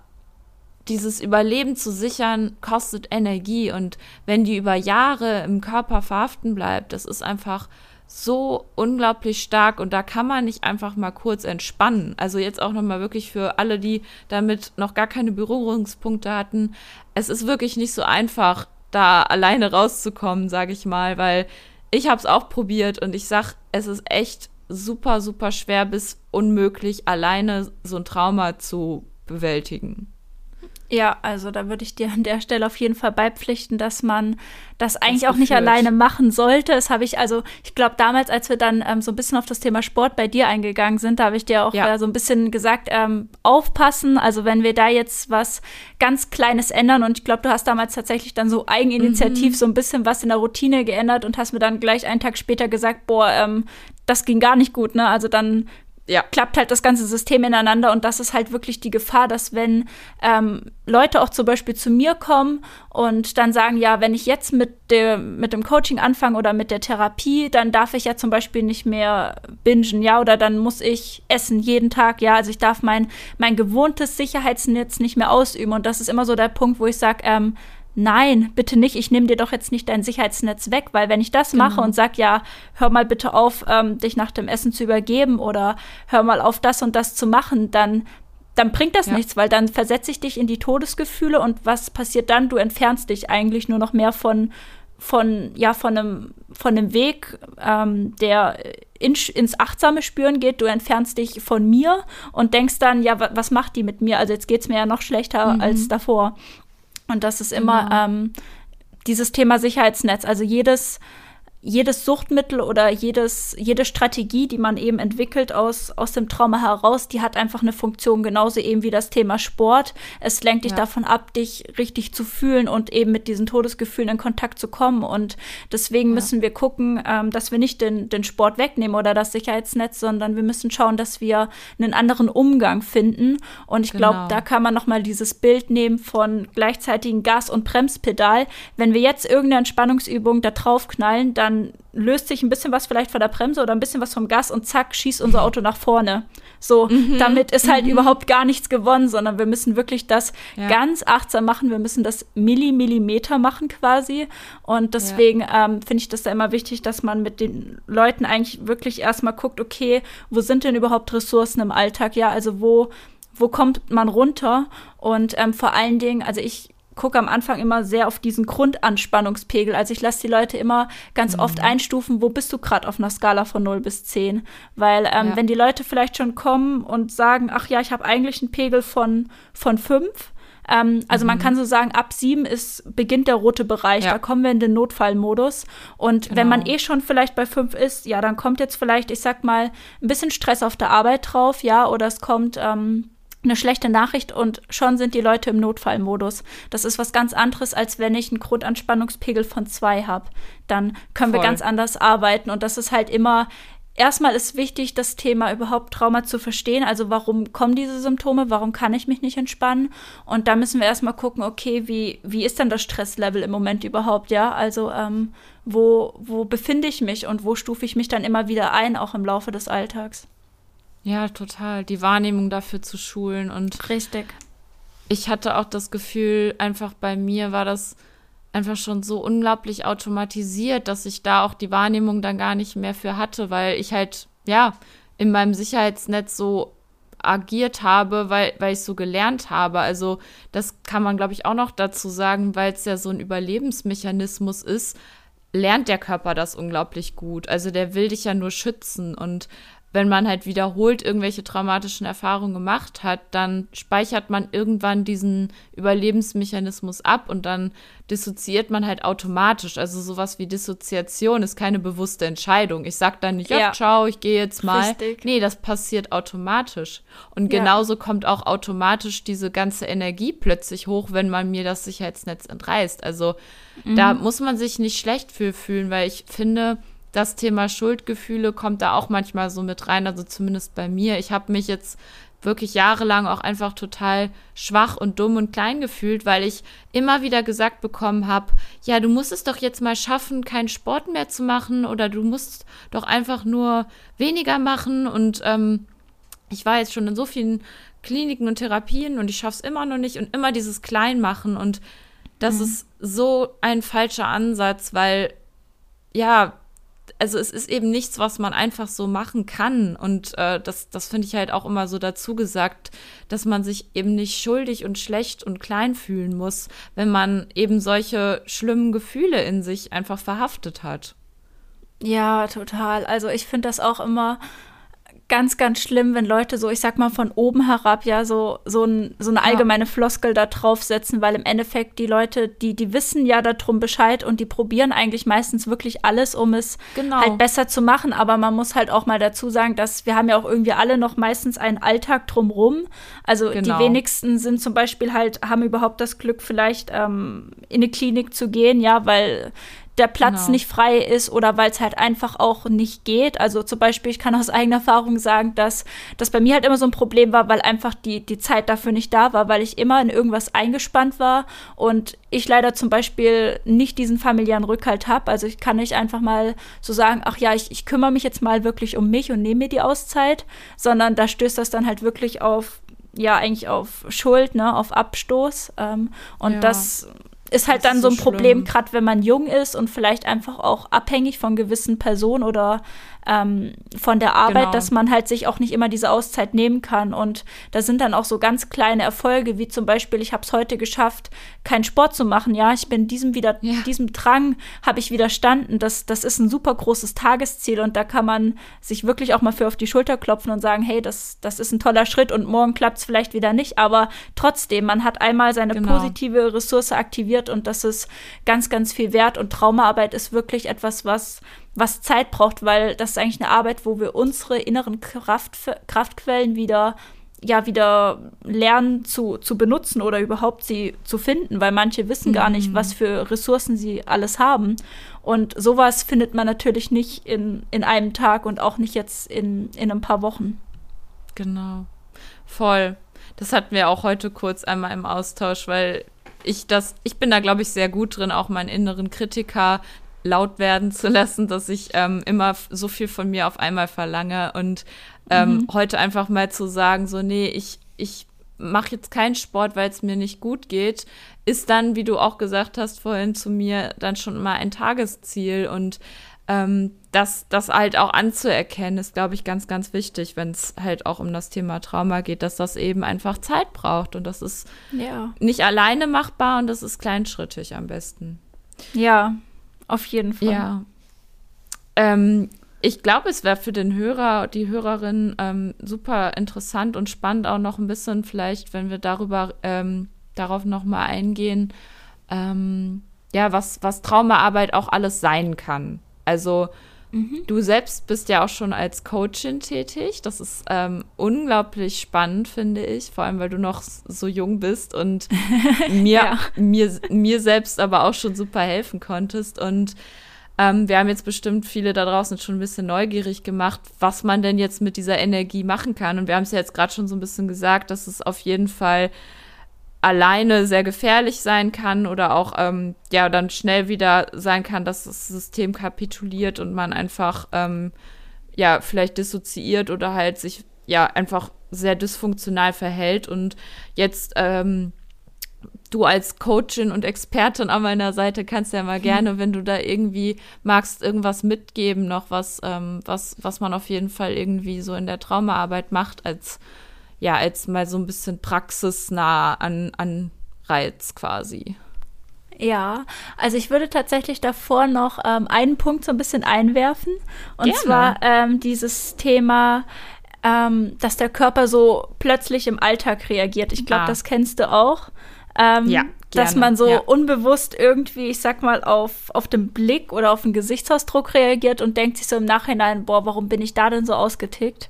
dieses Überleben zu sichern, kostet Energie. Und wenn die über Jahre im Körper verhaften bleibt, das ist einfach so unglaublich stark und da kann man nicht einfach mal kurz entspannen. Also jetzt auch nochmal wirklich für alle, die damit noch gar keine Berührungspunkte hatten. Es ist wirklich nicht so einfach, da alleine rauszukommen, sage ich mal, weil ich habe es auch probiert und ich sag, es ist echt super, super schwer bis unmöglich, alleine so ein Trauma zu bewältigen. Ja, also da würde ich dir an der Stelle auf jeden Fall beipflichten, dass man das eigentlich das auch nicht alleine machen sollte. Das habe ich also, ich glaube damals, als wir dann ähm, so ein bisschen auf das Thema Sport bei dir eingegangen sind, da habe ich dir auch ja. äh, so ein bisschen gesagt, ähm, aufpassen. Also wenn wir da jetzt was ganz Kleines ändern und ich glaube, du hast damals tatsächlich dann so eigeninitiativ mhm. so ein bisschen was in der Routine geändert und hast mir dann gleich einen Tag später gesagt, boah, ähm, das ging gar nicht gut, ne? Also dann ja. klappt halt das ganze System ineinander und das ist halt wirklich die Gefahr, dass wenn ähm, Leute auch zum Beispiel zu mir kommen und dann sagen, ja, wenn ich jetzt mit, der, mit dem Coaching anfange oder mit der Therapie, dann darf ich ja zum Beispiel nicht mehr bingen, ja, oder dann muss ich essen jeden Tag, ja, also ich darf mein, mein gewohntes Sicherheitsnetz nicht mehr ausüben und das ist immer so der Punkt, wo ich sage, ähm, nein, bitte nicht, ich nehme dir doch jetzt nicht dein Sicherheitsnetz weg, weil wenn ich das genau. mache und sag, ja, hör mal bitte auf, ähm, dich nach dem Essen zu übergeben oder hör mal auf, das und das zu machen, dann, dann bringt das ja. nichts, weil dann versetze ich dich in die Todesgefühle und was passiert dann? Du entfernst dich eigentlich nur noch mehr von, von, ja, von einem, von einem Weg, ähm, der in, ins achtsame Spüren geht. Du entfernst dich von mir und denkst dann, ja, was macht die mit mir? Also jetzt geht es mir ja noch schlechter mhm. als davor. Und das ist immer genau. ähm, dieses Thema Sicherheitsnetz. Also jedes, jedes Suchtmittel oder jedes, jede Strategie, die man eben entwickelt aus, aus dem Trauma heraus, die hat einfach eine Funktion, genauso eben wie das Thema Sport. Es lenkt dich ja. davon ab, dich richtig zu fühlen und eben mit diesen Todesgefühlen in Kontakt zu kommen. Und deswegen ja. müssen wir gucken, ähm, dass wir nicht den, den Sport wegnehmen oder das Sicherheitsnetz, sondern wir müssen schauen, dass wir einen anderen Umgang finden. Und ich genau. glaube, da kann man noch mal dieses Bild nehmen von gleichzeitigen Gas- und Bremspedal. Wenn wir jetzt irgendeine Entspannungsübung da drauf knallen, dann dann löst sich ein bisschen was vielleicht von der Bremse oder ein bisschen was vom Gas und zack, schießt unser Auto nach vorne. So, mhm. damit ist halt mhm. überhaupt gar nichts gewonnen, sondern wir müssen wirklich das ja. ganz achtsam machen. Wir müssen das Millimillimeter machen quasi. Und deswegen ja. ähm, finde ich das da immer wichtig, dass man mit den Leuten eigentlich wirklich erstmal guckt, okay, wo sind denn überhaupt Ressourcen im Alltag? Ja, also wo, wo kommt man runter? Und ähm, vor allen Dingen, also ich gucke am Anfang immer sehr auf diesen Grundanspannungspegel. Also ich lasse die Leute immer ganz mhm. oft einstufen, wo bist du gerade auf einer Skala von 0 bis 10. Weil ähm, ja. wenn die Leute vielleicht schon kommen und sagen, ach ja, ich habe eigentlich einen Pegel von, von 5, ähm, also mhm. man kann so sagen, ab 7 ist, beginnt der rote Bereich. Ja. Da kommen wir in den Notfallmodus. Und genau. wenn man eh schon vielleicht bei 5 ist, ja, dann kommt jetzt vielleicht, ich sag mal, ein bisschen Stress auf der Arbeit drauf, ja, oder es kommt ähm, eine schlechte Nachricht und schon sind die Leute im Notfallmodus. Das ist was ganz anderes, als wenn ich einen Grundanspannungspegel von zwei habe. Dann können Voll. wir ganz anders arbeiten und das ist halt immer Erstmal ist wichtig, das Thema überhaupt Trauma zu verstehen. Also warum kommen diese Symptome? Warum kann ich mich nicht entspannen? Und da müssen wir erstmal gucken, okay, wie, wie ist denn das Stresslevel im Moment überhaupt? Ja, also ähm, wo, wo befinde ich mich und wo stufe ich mich dann immer wieder ein, auch im Laufe des Alltags? Ja, total. Die Wahrnehmung dafür zu schulen und. Richtig. Ich hatte auch das Gefühl, einfach bei mir war das einfach schon so unglaublich automatisiert, dass ich da auch die Wahrnehmung dann gar nicht mehr für hatte, weil ich halt, ja, in meinem Sicherheitsnetz so agiert habe, weil, weil ich so gelernt habe. Also das kann man, glaube ich, auch noch dazu sagen, weil es ja so ein Überlebensmechanismus ist, lernt der Körper das unglaublich gut. Also der will dich ja nur schützen und wenn man halt wiederholt irgendwelche traumatischen Erfahrungen gemacht hat, dann speichert man irgendwann diesen Überlebensmechanismus ab und dann dissoziiert man halt automatisch. Also sowas wie Dissoziation ist keine bewusste Entscheidung. Ich sag dann nicht, ja, ja ciao, ich gehe jetzt mal. Richtig. Nee, das passiert automatisch. Und ja. genauso kommt auch automatisch diese ganze Energie plötzlich hoch, wenn man mir das Sicherheitsnetz entreißt. Also mhm. da muss man sich nicht schlecht für fühlen, weil ich finde, das Thema Schuldgefühle kommt da auch manchmal so mit rein, also zumindest bei mir. Ich habe mich jetzt wirklich jahrelang auch einfach total schwach und dumm und klein gefühlt, weil ich immer wieder gesagt bekommen habe, ja, du musst es doch jetzt mal schaffen, keinen Sport mehr zu machen oder du musst doch einfach nur weniger machen und ähm, ich war jetzt schon in so vielen Kliniken und Therapien und ich schaffe es immer noch nicht und immer dieses Kleinmachen und das mhm. ist so ein falscher Ansatz, weil ja, also es ist eben nichts, was man einfach so machen kann. Und äh, das, das finde ich halt auch immer so dazu gesagt, dass man sich eben nicht schuldig und schlecht und klein fühlen muss, wenn man eben solche schlimmen Gefühle in sich einfach verhaftet hat. Ja, total. Also ich finde das auch immer ganz, ganz schlimm, wenn Leute so, ich sag mal, von oben herab ja so, so, ein, so eine allgemeine ja. Floskel da draufsetzen, weil im Endeffekt die Leute, die, die wissen ja darum Bescheid und die probieren eigentlich meistens wirklich alles, um es genau. halt besser zu machen. Aber man muss halt auch mal dazu sagen, dass wir haben ja auch irgendwie alle noch meistens einen Alltag drumrum. Also genau. die wenigsten sind zum Beispiel halt, haben überhaupt das Glück, vielleicht ähm, in eine Klinik zu gehen, ja, weil der Platz genau. nicht frei ist oder weil es halt einfach auch nicht geht. Also zum Beispiel, ich kann aus eigener Erfahrung sagen, dass das bei mir halt immer so ein Problem war, weil einfach die, die Zeit dafür nicht da war, weil ich immer in irgendwas eingespannt war und ich leider zum Beispiel nicht diesen familiären Rückhalt habe. Also ich kann nicht einfach mal so sagen, ach ja, ich, ich kümmere mich jetzt mal wirklich um mich und nehme mir die Auszeit, sondern da stößt das dann halt wirklich auf ja eigentlich auf Schuld, ne, auf Abstoß. Ähm, und ja. das ist halt das dann ist so ein so Problem, gerade wenn man jung ist und vielleicht einfach auch abhängig von gewissen Personen oder ähm, von der Arbeit, Genau. dass man halt sich auch nicht immer diese Auszeit nehmen kann. Und da sind dann auch so ganz kleine Erfolge, wie zum Beispiel, ich habe es heute geschafft, keinen Sport zu machen. Ja, ich bin diesem wieder, Ja. diesem Drang habe ich widerstanden. Das, das ist ein super großes Tagesziel und da kann man sich wirklich auch mal für auf die Schulter klopfen und sagen, hey, das, das ist ein toller Schritt und morgen klappt es vielleicht wieder nicht. Aber trotzdem, man hat einmal seine Genau. positive Ressource aktiviert und das ist ganz, ganz viel wert. Und Traumaarbeit ist wirklich etwas, was, was Zeit braucht, weil das ist eigentlich eine Arbeit, wo wir unsere inneren Kraft, Kraftquellen wieder ja wieder lernen zu, zu benutzen oder überhaupt sie zu finden, weil manche wissen gar nicht, was für Ressourcen sie alles haben. Und sowas findet man natürlich nicht in, in einem Tag und auch nicht jetzt in, in ein paar Wochen. Genau. Voll. Das hatten wir auch heute kurz einmal im Austausch, weil ich das, ich bin da, glaube ich, sehr gut drin, auch meinen inneren Kritiker laut werden zu lassen, dass ich ähm, immer so viel von mir auf einmal verlange und ähm, heute einfach mal zu sagen, so, nee, ich, ich mache jetzt keinen Sport, weil es mir nicht gut geht, ist dann, wie du auch gesagt hast vorhin zu mir, dann schon mal ein Tagesziel und ähm, das, das halt auch anzuerkennen, ist, glaube ich, ganz, ganz wichtig, wenn es halt auch um das Thema Trauma geht, dass das eben einfach Zeit braucht und das ist Ja. nicht alleine machbar und das ist kleinschrittig am besten. Ja, auf jeden Fall. Ja. Ähm, ich glaube, es wäre für den Hörer, die Hörerin ähm, super interessant und spannend auch noch ein bisschen vielleicht, wenn wir darüber ähm, darauf noch mal eingehen, ähm, ja, was, was Traumaarbeit auch alles sein kann. Also du selbst bist ja auch schon als Coachin tätig. Das ist ähm, unglaublich spannend, finde ich, vor allem weil du noch so jung bist und mir, Ja. mir, mir selbst aber auch schon super helfen konntest. Und ähm, wir haben jetzt bestimmt viele da draußen schon ein bisschen neugierig gemacht, was man denn jetzt mit dieser Energie machen kann. Und wir haben es ja jetzt gerade schon so ein bisschen gesagt, dass es auf jeden Fall alleine sehr gefährlich sein kann oder auch ähm, ja dann schnell wieder sein kann, dass das System kapituliert und man einfach ähm, ja vielleicht dissoziiert oder halt sich ja einfach sehr dysfunktional verhält. Und jetzt ähm, du als Coachin und Expertin an meiner Seite kannst ja mal gerne, wenn du da irgendwie magst, irgendwas mitgeben, noch was, ähm, was, was man auf jeden Fall irgendwie so in der Traumaarbeit macht, als ja, als mal so ein bisschen praxisnah an, an Reiz quasi. Ja, also ich würde tatsächlich davor noch ähm, einen Punkt so ein bisschen einwerfen. Und Gerne. zwar ähm, dieses Thema, ähm, dass der Körper so plötzlich im Alltag reagiert. Ich glaube, Ah. das kennst du auch. Ähm, Ja, dass gerne, man so ja. unbewusst irgendwie, ich sag mal, auf, auf den Blick oder auf den Gesichtsausdruck reagiert und denkt sich so im Nachhinein, boah, warum bin ich da denn so ausgetickt?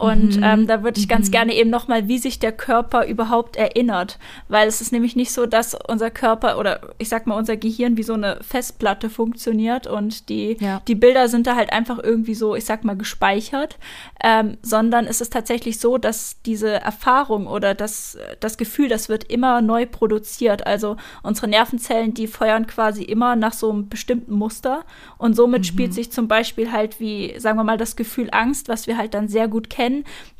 Und Mhm. ähm, da würde ich ganz gerne eben noch mal, wie sich der Körper überhaupt erinnert, weil es ist nämlich nicht so, dass unser Körper oder ich sag mal unser Gehirn wie so eine Festplatte funktioniert und die Ja. die Bilder sind da halt einfach irgendwie so, ich sag mal gespeichert, ähm, sondern es ist tatsächlich so, dass diese Erfahrung oder das das Gefühl, das wird immer neu produziert. Also unsere Nervenzellen, die feuern quasi immer nach so einem bestimmten Muster und somit spielt sich zum Beispiel halt wie, sagen wir mal, das Gefühl Angst, was wir halt dann sehr gut kennen,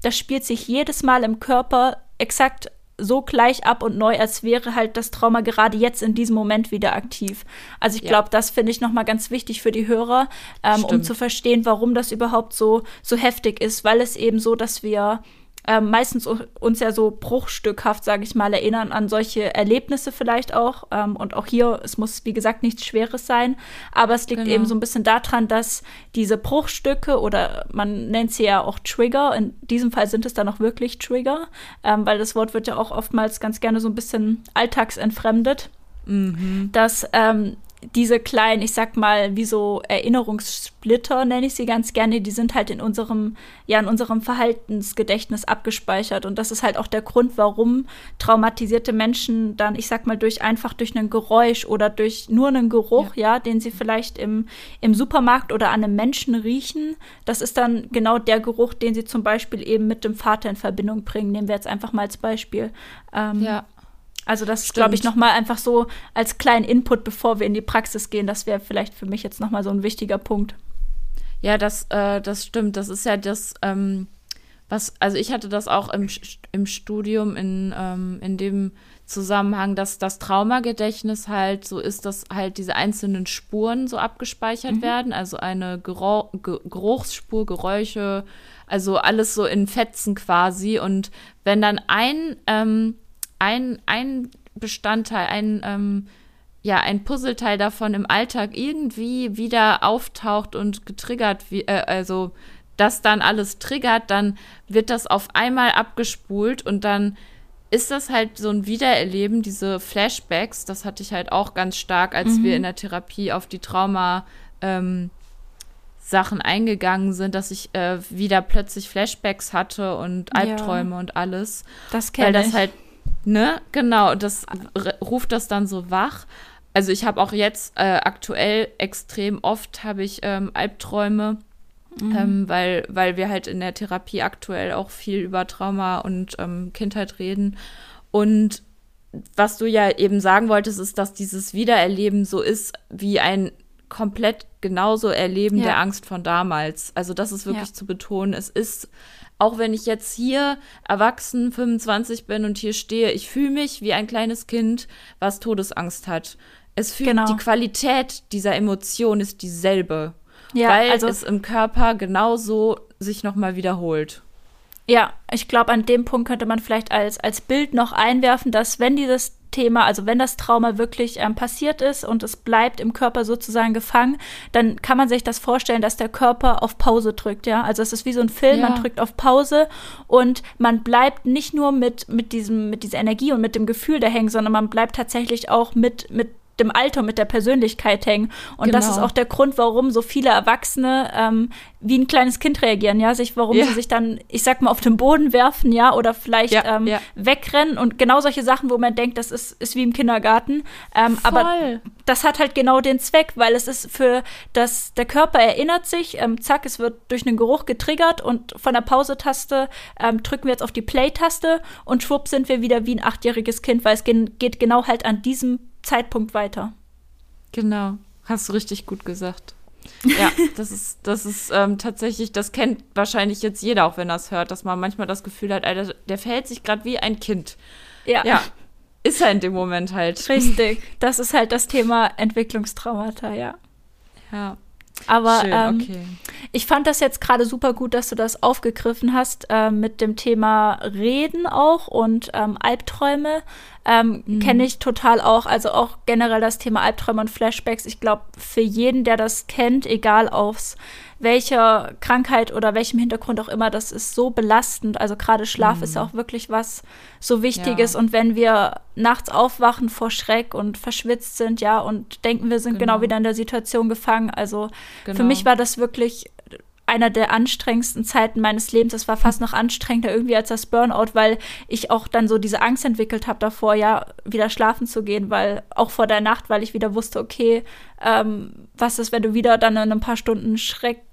das spielt sich jedes Mal im Körper exakt so gleich ab und neu, als wäre halt das Trauma gerade jetzt in diesem Moment wieder aktiv. Also ich Ja. glaube, das finde ich noch mal ganz wichtig für die Hörer, ähm, um zu verstehen, warum das überhaupt so so heftig ist, weil es eben so, dass wir ähm, meistens uns ja so bruchstückhaft, sage ich mal, erinnern an solche Erlebnisse vielleicht auch. Ähm, und auch hier, es muss, wie gesagt, nichts Schweres sein. Aber es liegt Genau. eben so ein bisschen daran, dass diese Bruchstücke oder man nennt sie ja auch Trigger, in diesem Fall sind es dann auch wirklich Trigger, ähm, weil das Wort wird ja auch oftmals ganz gerne so ein bisschen alltagsentfremdet dass ähm, diese kleinen, ich sag mal, wie so Erinnerungssplitter, nenne ich sie ganz gerne, die sind halt in unserem, ja, in unserem Verhaltensgedächtnis abgespeichert. Und das ist halt auch der Grund, warum traumatisierte Menschen dann, ich sag mal, durch einfach durch ein Geräusch oder durch nur einen Geruch, ja, den sie vielleicht im, im Supermarkt oder an einem Menschen riechen, das ist dann genau der Geruch, den sie zum Beispiel eben mit dem Vater in Verbindung bringen. Nehmen wir jetzt einfach mal als Beispiel. Ähm, Ja. Also das ist, glaube ich, nochmal einfach so als kleinen Input, bevor wir in die Praxis gehen. Das wäre vielleicht für mich jetzt nochmal so ein wichtiger Punkt. Ja, das, äh, das stimmt. Das ist ja das, ähm, was, also ich hatte das auch im, im Studium in, ähm, in dem Zusammenhang, dass das Traumagedächtnis halt so ist, dass halt diese einzelnen Spuren so abgespeichert mhm. werden, also eine Geruch, Geruchsspur, Geräusche, also alles so in Fetzen quasi. Und wenn dann ein, ähm, ein, ein Bestandteil, ein, ähm, ja, ein Puzzleteil davon im Alltag irgendwie wieder auftaucht und getriggert, wie, äh, also das dann alles triggert, dann wird das auf einmal abgespult und dann ist das halt so ein Wiedererleben, diese Flashbacks, das hatte ich halt auch ganz stark, als mhm. wir in der Therapie auf die Trauma ähm, Sachen eingegangen sind, dass ich äh, wieder plötzlich Flashbacks hatte und Albträume ja. und alles. Das kenne ich. Weil das halt, ne, genau, das ruft das dann so wach. Also ich habe auch jetzt äh, aktuell extrem oft habe ich ähm, Albträume Mhm. Ähm, weil, weil wir halt in der Therapie aktuell auch viel über Trauma und ähm, Kindheit reden. Und was du ja eben sagen wolltest, ist, dass dieses Wiedererleben so ist wie ein komplett genauso Erleben ja. der Angst von damals. Also das ist wirklich ja. zu betonen. Es ist, auch wenn ich jetzt hier erwachsen 25 bin und hier stehe, ich fühle mich wie ein kleines Kind, was Todesangst hat. Es fühlt, genau. die Qualität dieser Emotion ist dieselbe. Ja, weil also, es im Körper genauso sich nochmal wiederholt. Ja, ich glaube, an dem Punkt könnte man vielleicht als, als Bild noch einwerfen, dass wenn dieses Thema, also wenn das Trauma wirklich ähm, passiert ist und es bleibt im Körper sozusagen gefangen, dann kann man sich das vorstellen, dass der Körper auf Pause drückt, ja. Also es ist wie so ein Film, ja. man drückt auf Pause und man bleibt nicht nur mit, mit diesem, mit dieser Energie und mit dem Gefühl da hängen, sondern man bleibt tatsächlich auch mit, mit dem Alter, mit der Persönlichkeit hängen. Und genau. das ist genau. auch der Grund, warum so viele Erwachsene ähm, wie ein kleines Kind reagieren, ja, sich, warum ja. sie sich dann, ich sag mal, auf den Boden werfen, ja, oder vielleicht ja, ähm, ja. wegrennen und genau solche Sachen, wo man denkt, das ist, ist wie im Kindergarten. Ähm, aber das hat halt genau den Zweck, weil es ist für das, der Körper erinnert sich, ähm, zack, es wird durch einen Geruch getriggert und von der Pause-Taste ähm, drücken wir jetzt auf die Play-Taste und schwupp sind wir wieder wie ein achtjähriges Kind, weil es geht genau halt an diesem Zeitpunkt weiter. Genau, hast du richtig gut gesagt. Ja, das ist, das ist ähm, tatsächlich, das kennt wahrscheinlich jetzt jeder, auch wenn er es hört, dass man manchmal das Gefühl hat, Alter, der verhält sich gerade wie ein Kind. Ja. Ja. Ist er in dem Moment halt. Richtig. Das ist halt das Thema Entwicklungstraumata, ja. Ja. Aber Schön, ähm, okay. ich fand das jetzt gerade super gut, dass du das aufgegriffen hast äh, mit dem Thema Reden auch und ähm, Albträume. Ähm, mhm. Kenne ich total auch. Also auch generell das Thema Albträume und Flashbacks. Ich glaube, für jeden, der das kennt, egal aufs welcher Krankheit oder welchem Hintergrund auch immer, das ist so belastend. Also gerade Schlaf mhm. ist ja auch wirklich was so Wichtiges. Ja. Und wenn wir nachts aufwachen vor Schreck und verschwitzt sind, ja, und denken, wir sind genau, genau wieder in der Situation gefangen. Also genau. für mich war das wirklich einer der anstrengendsten Zeiten meines Lebens. Es war fast noch anstrengender irgendwie als das Burnout, weil ich auch dann so diese Angst entwickelt habe davor, ja, wieder schlafen zu gehen, weil auch vor der Nacht, weil ich wieder wusste, okay, ähm, was ist, wenn du wieder dann in ein paar Stunden Schreck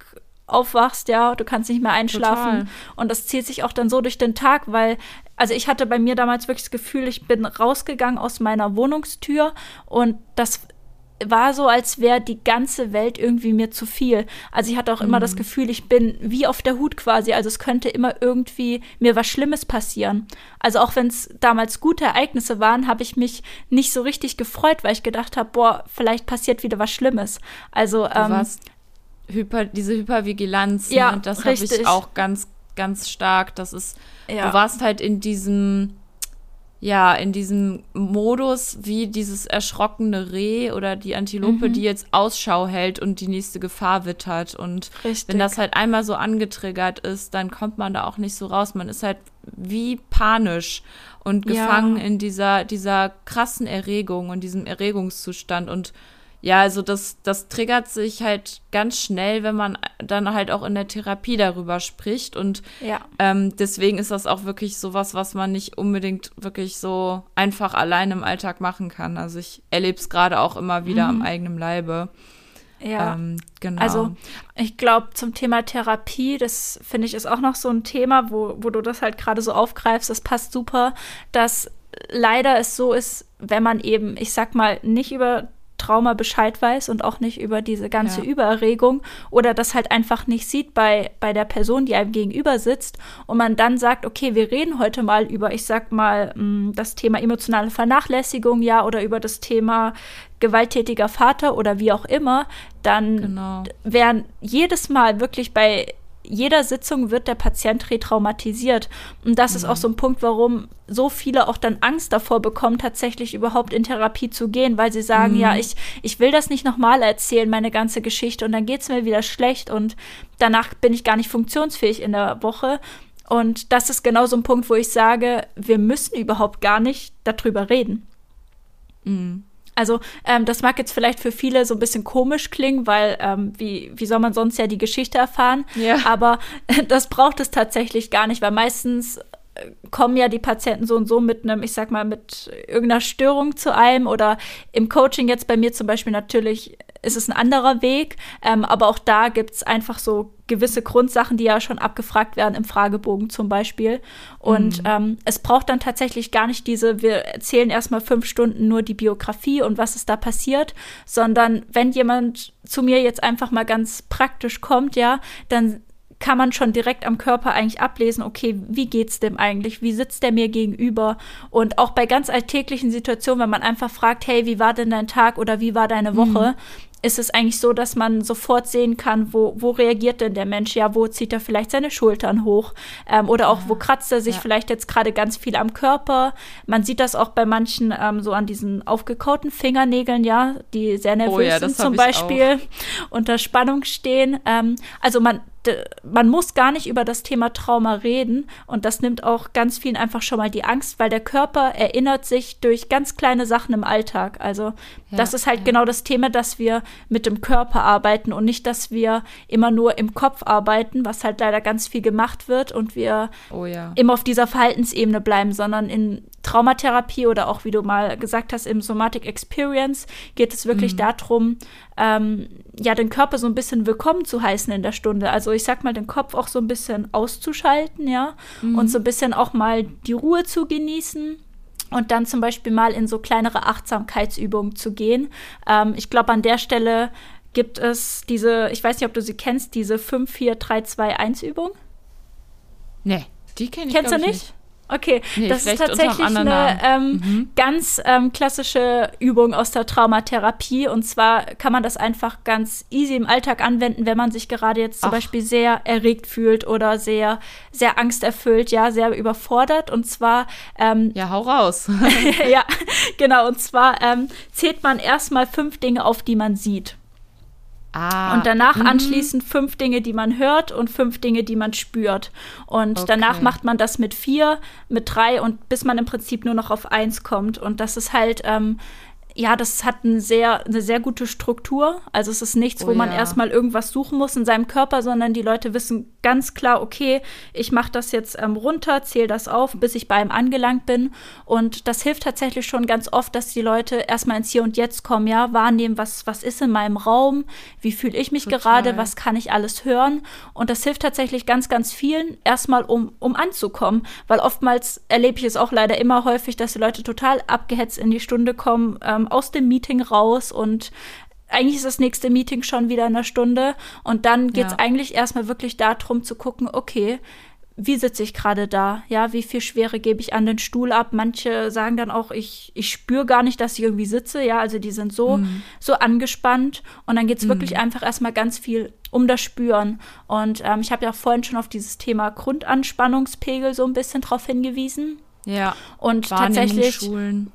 aufwachst, ja, du kannst nicht mehr einschlafen. Total. Und das zieht sich auch dann so durch den Tag, weil, also ich hatte bei mir damals wirklich das Gefühl, ich bin rausgegangen aus meiner Wohnungstür und das war so, als wäre die ganze Welt irgendwie mir zu viel. Also ich hatte auch mhm. immer das mhm. Gefühl, ich bin wie auf der Hut quasi. Also es könnte immer irgendwie mir was Schlimmes passieren. Also auch wenn es damals gute Ereignisse waren, habe ich mich nicht so richtig gefreut, weil ich gedacht habe, boah, vielleicht passiert wieder was Schlimmes. Also ähm, Hyper, diese Hypervigilanz, ja, ne, das habe ich auch ganz, ganz stark. Das ist, ja. du warst halt in diesem ja, in diesem Modus wie dieses erschrockene Reh oder die Antilope, mhm. die jetzt Ausschau hält und die nächste Gefahr wittert. Und Richtig. wenn das halt einmal so angetriggert ist, dann kommt man da auch nicht so raus. Man ist halt wie panisch und gefangen ja. in dieser, dieser krassen Erregung und diesem Erregungszustand und ja, also das, das triggert sich halt ganz schnell, wenn man dann halt auch in der Therapie darüber spricht. Und ja. ähm, deswegen ist das auch wirklich sowas, was man nicht unbedingt wirklich so einfach allein im Alltag machen kann. Also ich erlebe es gerade auch immer wieder mhm. am eigenen Leibe. Ja, ähm, genau. Also ich glaube, zum Thema Therapie, das finde ich ist auch noch so ein Thema, wo, wo du das halt gerade so aufgreifst, das passt super, dass leider es so ist, wenn man eben, ich sag mal, nicht über Trauma Bescheid weiß und auch nicht über diese ganze ja. Übererregung oder das halt einfach nicht sieht bei, bei der Person, die einem gegenüber sitzt und man dann sagt, okay, wir reden heute mal über, ich sag mal, mm, das Thema emotionale Vernachlässigung, ja, oder über das Thema gewalttätiger Vater oder wie auch immer, dann genau. wären jedes Mal wirklich bei jeder Sitzung wird der Patient retraumatisiert. Und das mhm. ist auch mhm. so ein Punkt, warum so viele auch dann Angst davor bekommen, tatsächlich überhaupt in Therapie zu gehen, weil sie sagen, mhm. ja, ich, ich will das nicht nochmal erzählen, meine ganze Geschichte, und dann geht es mir wieder schlecht und danach bin ich gar nicht funktionsfähig in der Woche. Und das ist genau so ein Punkt, wo ich sage, wir müssen überhaupt gar nicht darüber reden. Mhm. Also ähm, das mag jetzt vielleicht für viele so ein bisschen komisch klingen, weil ähm, wie, wie soll man sonst ja die Geschichte erfahren? Ja. Aber das braucht es tatsächlich gar nicht, weil meistens äh, kommen ja die Patienten so und so mit einem, ich sag mal, mit irgendeiner Störung zu einem oder im Coaching jetzt bei mir zum Beispiel natürlich ist es ein anderer Weg, ähm, aber auch da gibt es einfach so gewisse Grundsachen, die ja schon abgefragt werden im Fragebogen zum Beispiel. Und mhm. ähm, es braucht dann tatsächlich gar nicht diese, wir erzählen erstmal fünf Stunden nur die Biografie und was ist da passiert, sondern wenn jemand zu mir jetzt einfach mal ganz praktisch kommt, ja, dann kann man schon direkt am Körper eigentlich ablesen, okay, wie geht's dem eigentlich? Wie sitzt der mir gegenüber? Und auch bei ganz alltäglichen Situationen, wenn man einfach fragt, hey, wie war denn dein Tag oder wie war deine Woche? Mhm ist es eigentlich so, dass man sofort sehen kann, wo, wo reagiert denn der Mensch? Ja, wo zieht er vielleicht seine Schultern hoch? Ähm, oder auch, wo kratzt er sich ja. vielleicht jetzt gerade ganz viel am Körper? Man sieht das auch bei manchen ähm, so an diesen aufgekauten Fingernägeln, ja, die sehr nervös oh ja, sind zum Beispiel, unter Spannung stehen. Ähm, also man man muss gar nicht über das Thema Trauma reden und das nimmt auch ganz vielen einfach schon mal die Angst, weil der Körper erinnert sich durch ganz kleine Sachen im Alltag. Also ja, das ist halt ja. genau das Thema, dass wir mit dem Körper arbeiten und nicht, dass wir immer nur im Kopf arbeiten, was halt leider ganz viel gemacht wird und wir oh ja. immer auf dieser Verhaltensebene bleiben, sondern in Traumatherapie oder auch, wie du mal gesagt hast, im Somatic Experience geht es wirklich mhm. darum, ähm, ja, den Körper so ein bisschen willkommen zu heißen in der Stunde. Also ich sag mal, den Kopf auch so ein bisschen auszuschalten, ja, mhm. und so ein bisschen auch mal die Ruhe zu genießen und dann zum Beispiel mal in so kleinere Achtsamkeitsübungen zu gehen. Ähm, ich glaube, an der Stelle gibt es diese, ich weiß nicht, ob du sie kennst, diese 5-4-3-2-1-Übung. Nee, die kenne ich Kennst du nicht? nicht? Okay, nee, das ist tatsächlich eine ähm, mhm. ganz ähm, klassische Übung aus der Traumatherapie. Und zwar kann man das einfach ganz easy im Alltag anwenden, wenn man sich gerade jetzt zum Ach. Beispiel sehr erregt fühlt oder sehr, sehr angsterfüllt, ja, sehr überfordert. Und zwar. Ähm, ja, hau raus. ja, genau. Und zwar ähm, zählt man erstmal fünf Dinge auf, die man sieht. Ah, und danach mh. anschließend fünf Dinge, die man hört und fünf Dinge, die man spürt. Und okay. danach macht man das mit vier, mit drei und bis man im Prinzip nur noch auf eins kommt. Und das ist halt ähm, ja, das hat ein sehr, eine sehr gute Struktur. Also es ist nichts, oh, wo man ja. erstmal irgendwas suchen muss in seinem Körper, sondern die Leute wissen ganz klar, okay, ich mache das jetzt ähm, runter, zähle das auf, bis ich bei ihm angelangt bin. Und das hilft tatsächlich schon ganz oft, dass die Leute erstmal ins Hier und Jetzt kommen, ja, wahrnehmen, was, was ist in meinem Raum, wie fühle ich mich Total. gerade, was kann ich alles hören. Und das hilft tatsächlich ganz, ganz vielen, erstmal um, um anzukommen. Weil oftmals erlebe ich es auch leider immer häufig, dass die Leute total abgehetzt in die Stunde kommen, ähm, aus dem Meeting raus und eigentlich ist das nächste Meeting schon wieder in einer Stunde. Und dann geht es ja. eigentlich erstmal wirklich darum zu gucken, okay, wie sitze ich gerade da? Ja, wie viel Schwere gebe ich an den Stuhl ab? Manche sagen dann auch, ich, ich spüre gar nicht, dass ich irgendwie sitze. Ja, also die sind so, mhm. so angespannt. Und dann geht es mhm. wirklich einfach erstmal ganz viel um das Spüren. Und ähm, ich habe ja vorhin schon auf dieses Thema Grundanspannungspegel so ein bisschen drauf hingewiesen. Ja. Und tatsächlich.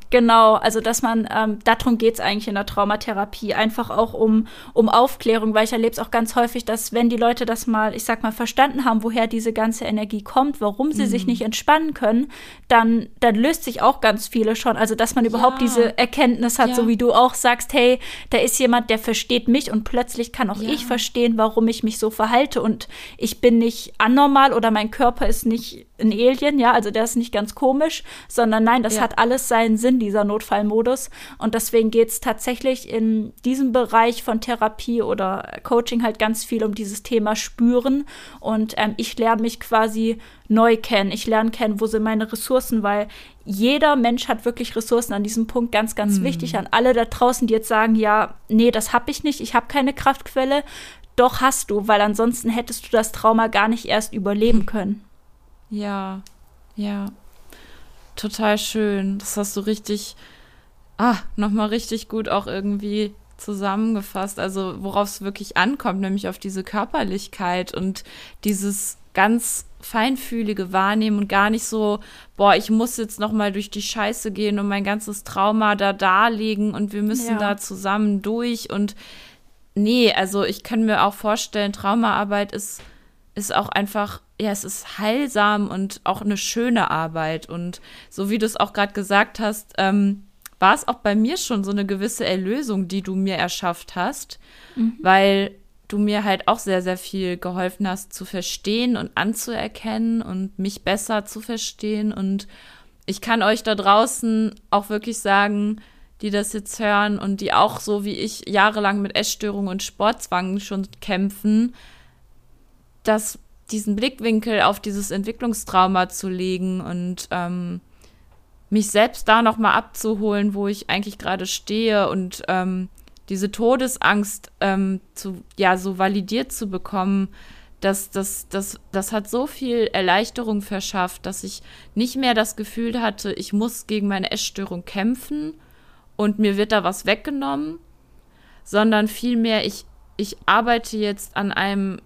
Genau, also dass man, ähm, darum geht es eigentlich in der Traumatherapie, einfach auch um, um Aufklärung, weil ich erlebe es auch ganz häufig, dass wenn die Leute das mal, ich sag mal, verstanden haben, woher diese ganze Energie kommt, warum sie mhm. sich nicht entspannen können, dann, dann löst sich auch ganz viele schon. Also dass man überhaupt ja. diese Erkenntnis hat, ja. so wie du auch sagst, hey, da ist jemand, der versteht mich und plötzlich kann auch ja. ich verstehen, warum ich mich so verhalte und ich bin nicht anormal oder mein Körper ist nicht ein Alien, ja, also der ist nicht ganz komisch sondern nein, das ja. hat alles seinen Sinn, dieser Notfallmodus. Und deswegen geht es tatsächlich in diesem Bereich von Therapie oder Coaching halt ganz viel um dieses Thema Spüren. Und ähm, ich lerne mich quasi neu kennen. Ich lerne kennen, wo sind meine Ressourcen, weil jeder Mensch hat wirklich Ressourcen an diesem Punkt. Ganz, ganz mhm. wichtig an alle da draußen, die jetzt sagen, ja, nee, das habe ich nicht, ich habe keine Kraftquelle. Doch hast du, weil ansonsten hättest du das Trauma gar nicht erst überleben können. Ja, ja. Total schön. Das hast du richtig, ah, nochmal richtig gut auch irgendwie zusammengefasst. Also worauf es wirklich ankommt, nämlich auf diese Körperlichkeit und dieses ganz feinfühlige Wahrnehmen und gar nicht so, boah, ich muss jetzt noch mal durch die Scheiße gehen und mein ganzes Trauma da darlegen und wir müssen ja. da zusammen durch und nee, also ich kann mir auch vorstellen, Traumaarbeit ist, ist auch einfach, ja, es ist heilsam und auch eine schöne Arbeit. Und so wie du es auch gerade gesagt hast, ähm, war es auch bei mir schon so eine gewisse Erlösung, die du mir erschafft hast, mhm. weil du mir halt auch sehr, sehr viel geholfen hast zu verstehen und anzuerkennen und mich besser zu verstehen. Und ich kann euch da draußen auch wirklich sagen, die das jetzt hören und die auch so wie ich jahrelang mit Essstörungen und Sportzwang schon kämpfen, dass diesen Blickwinkel auf dieses Entwicklungstrauma zu legen und ähm, mich selbst da noch mal abzuholen, wo ich eigentlich gerade stehe und ähm, diese Todesangst ähm, zu ja so validiert zu bekommen, das, das, das, das hat so viel Erleichterung verschafft, dass ich nicht mehr das Gefühl hatte, ich muss gegen meine Essstörung kämpfen, und mir wird da was weggenommen, sondern vielmehr ich, ich arbeite jetzt an einem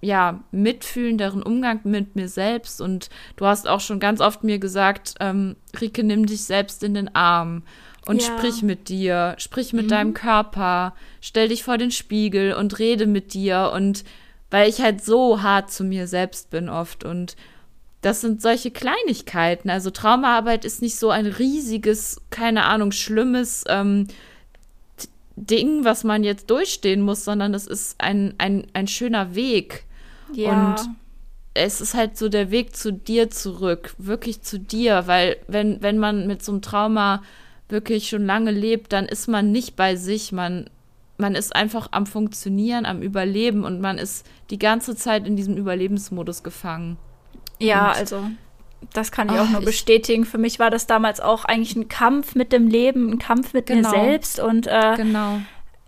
ja, mitfühlenderen Umgang mit mir selbst. Und du hast auch schon ganz oft mir gesagt, ähm, Rike, nimm dich selbst in den Arm und ja. sprich mit dir, sprich mit mhm. deinem Körper, stell dich vor den Spiegel und rede mit dir. Und weil ich halt so hart zu mir selbst bin oft und das sind solche Kleinigkeiten. Also Traumaarbeit ist nicht so ein riesiges, keine Ahnung, schlimmes ähm, Ding, was man jetzt durchstehen muss, sondern es ist ein, ein, ein schöner Weg. Ja. Und es ist halt so der Weg zu dir zurück, wirklich zu dir, weil wenn, wenn man mit so einem Trauma wirklich schon lange lebt, dann ist man nicht bei sich, man, man ist einfach am Funktionieren, am Überleben und man ist die ganze Zeit in diesem Überlebensmodus gefangen. Ja, und also das kann ich oh, auch nur bestätigen. Für mich war das damals auch eigentlich ein Kampf mit dem Leben, ein Kampf mit genau. mir selbst und äh, genau.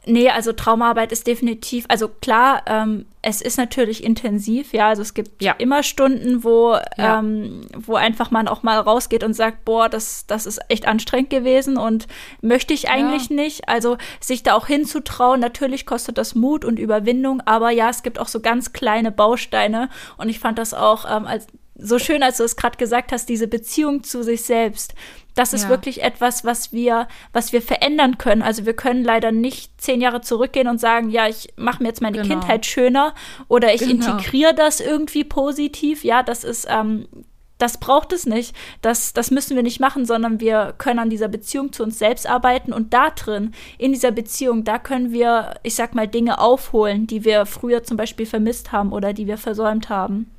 Nee, also Traumaarbeit ist definitiv, also klar, ähm, es ist natürlich intensiv, ja, also es gibt ja. immer Stunden, wo, ja. ähm, wo einfach man auch mal rausgeht und sagt, boah, das, das ist echt anstrengend gewesen und möchte ich eigentlich ja. nicht. Also sich da auch hinzutrauen, natürlich kostet das Mut und Überwindung, aber ja, es gibt auch so ganz kleine Bausteine und ich fand das auch ähm, als so schön, als du es gerade gesagt hast, diese Beziehung zu sich selbst. Das ist ja. wirklich etwas, was wir, was wir verändern können. Also wir können leider nicht zehn Jahre zurückgehen und sagen, ja, ich mache mir jetzt meine genau. Kindheit schöner oder ich genau. integriere das irgendwie positiv. Ja, das ist, ähm, das braucht es nicht. Das, das müssen wir nicht machen, sondern wir können an dieser Beziehung zu uns selbst arbeiten und da drin, in dieser Beziehung, da können wir, ich sag mal, Dinge aufholen, die wir früher zum Beispiel vermisst haben oder die wir versäumt haben.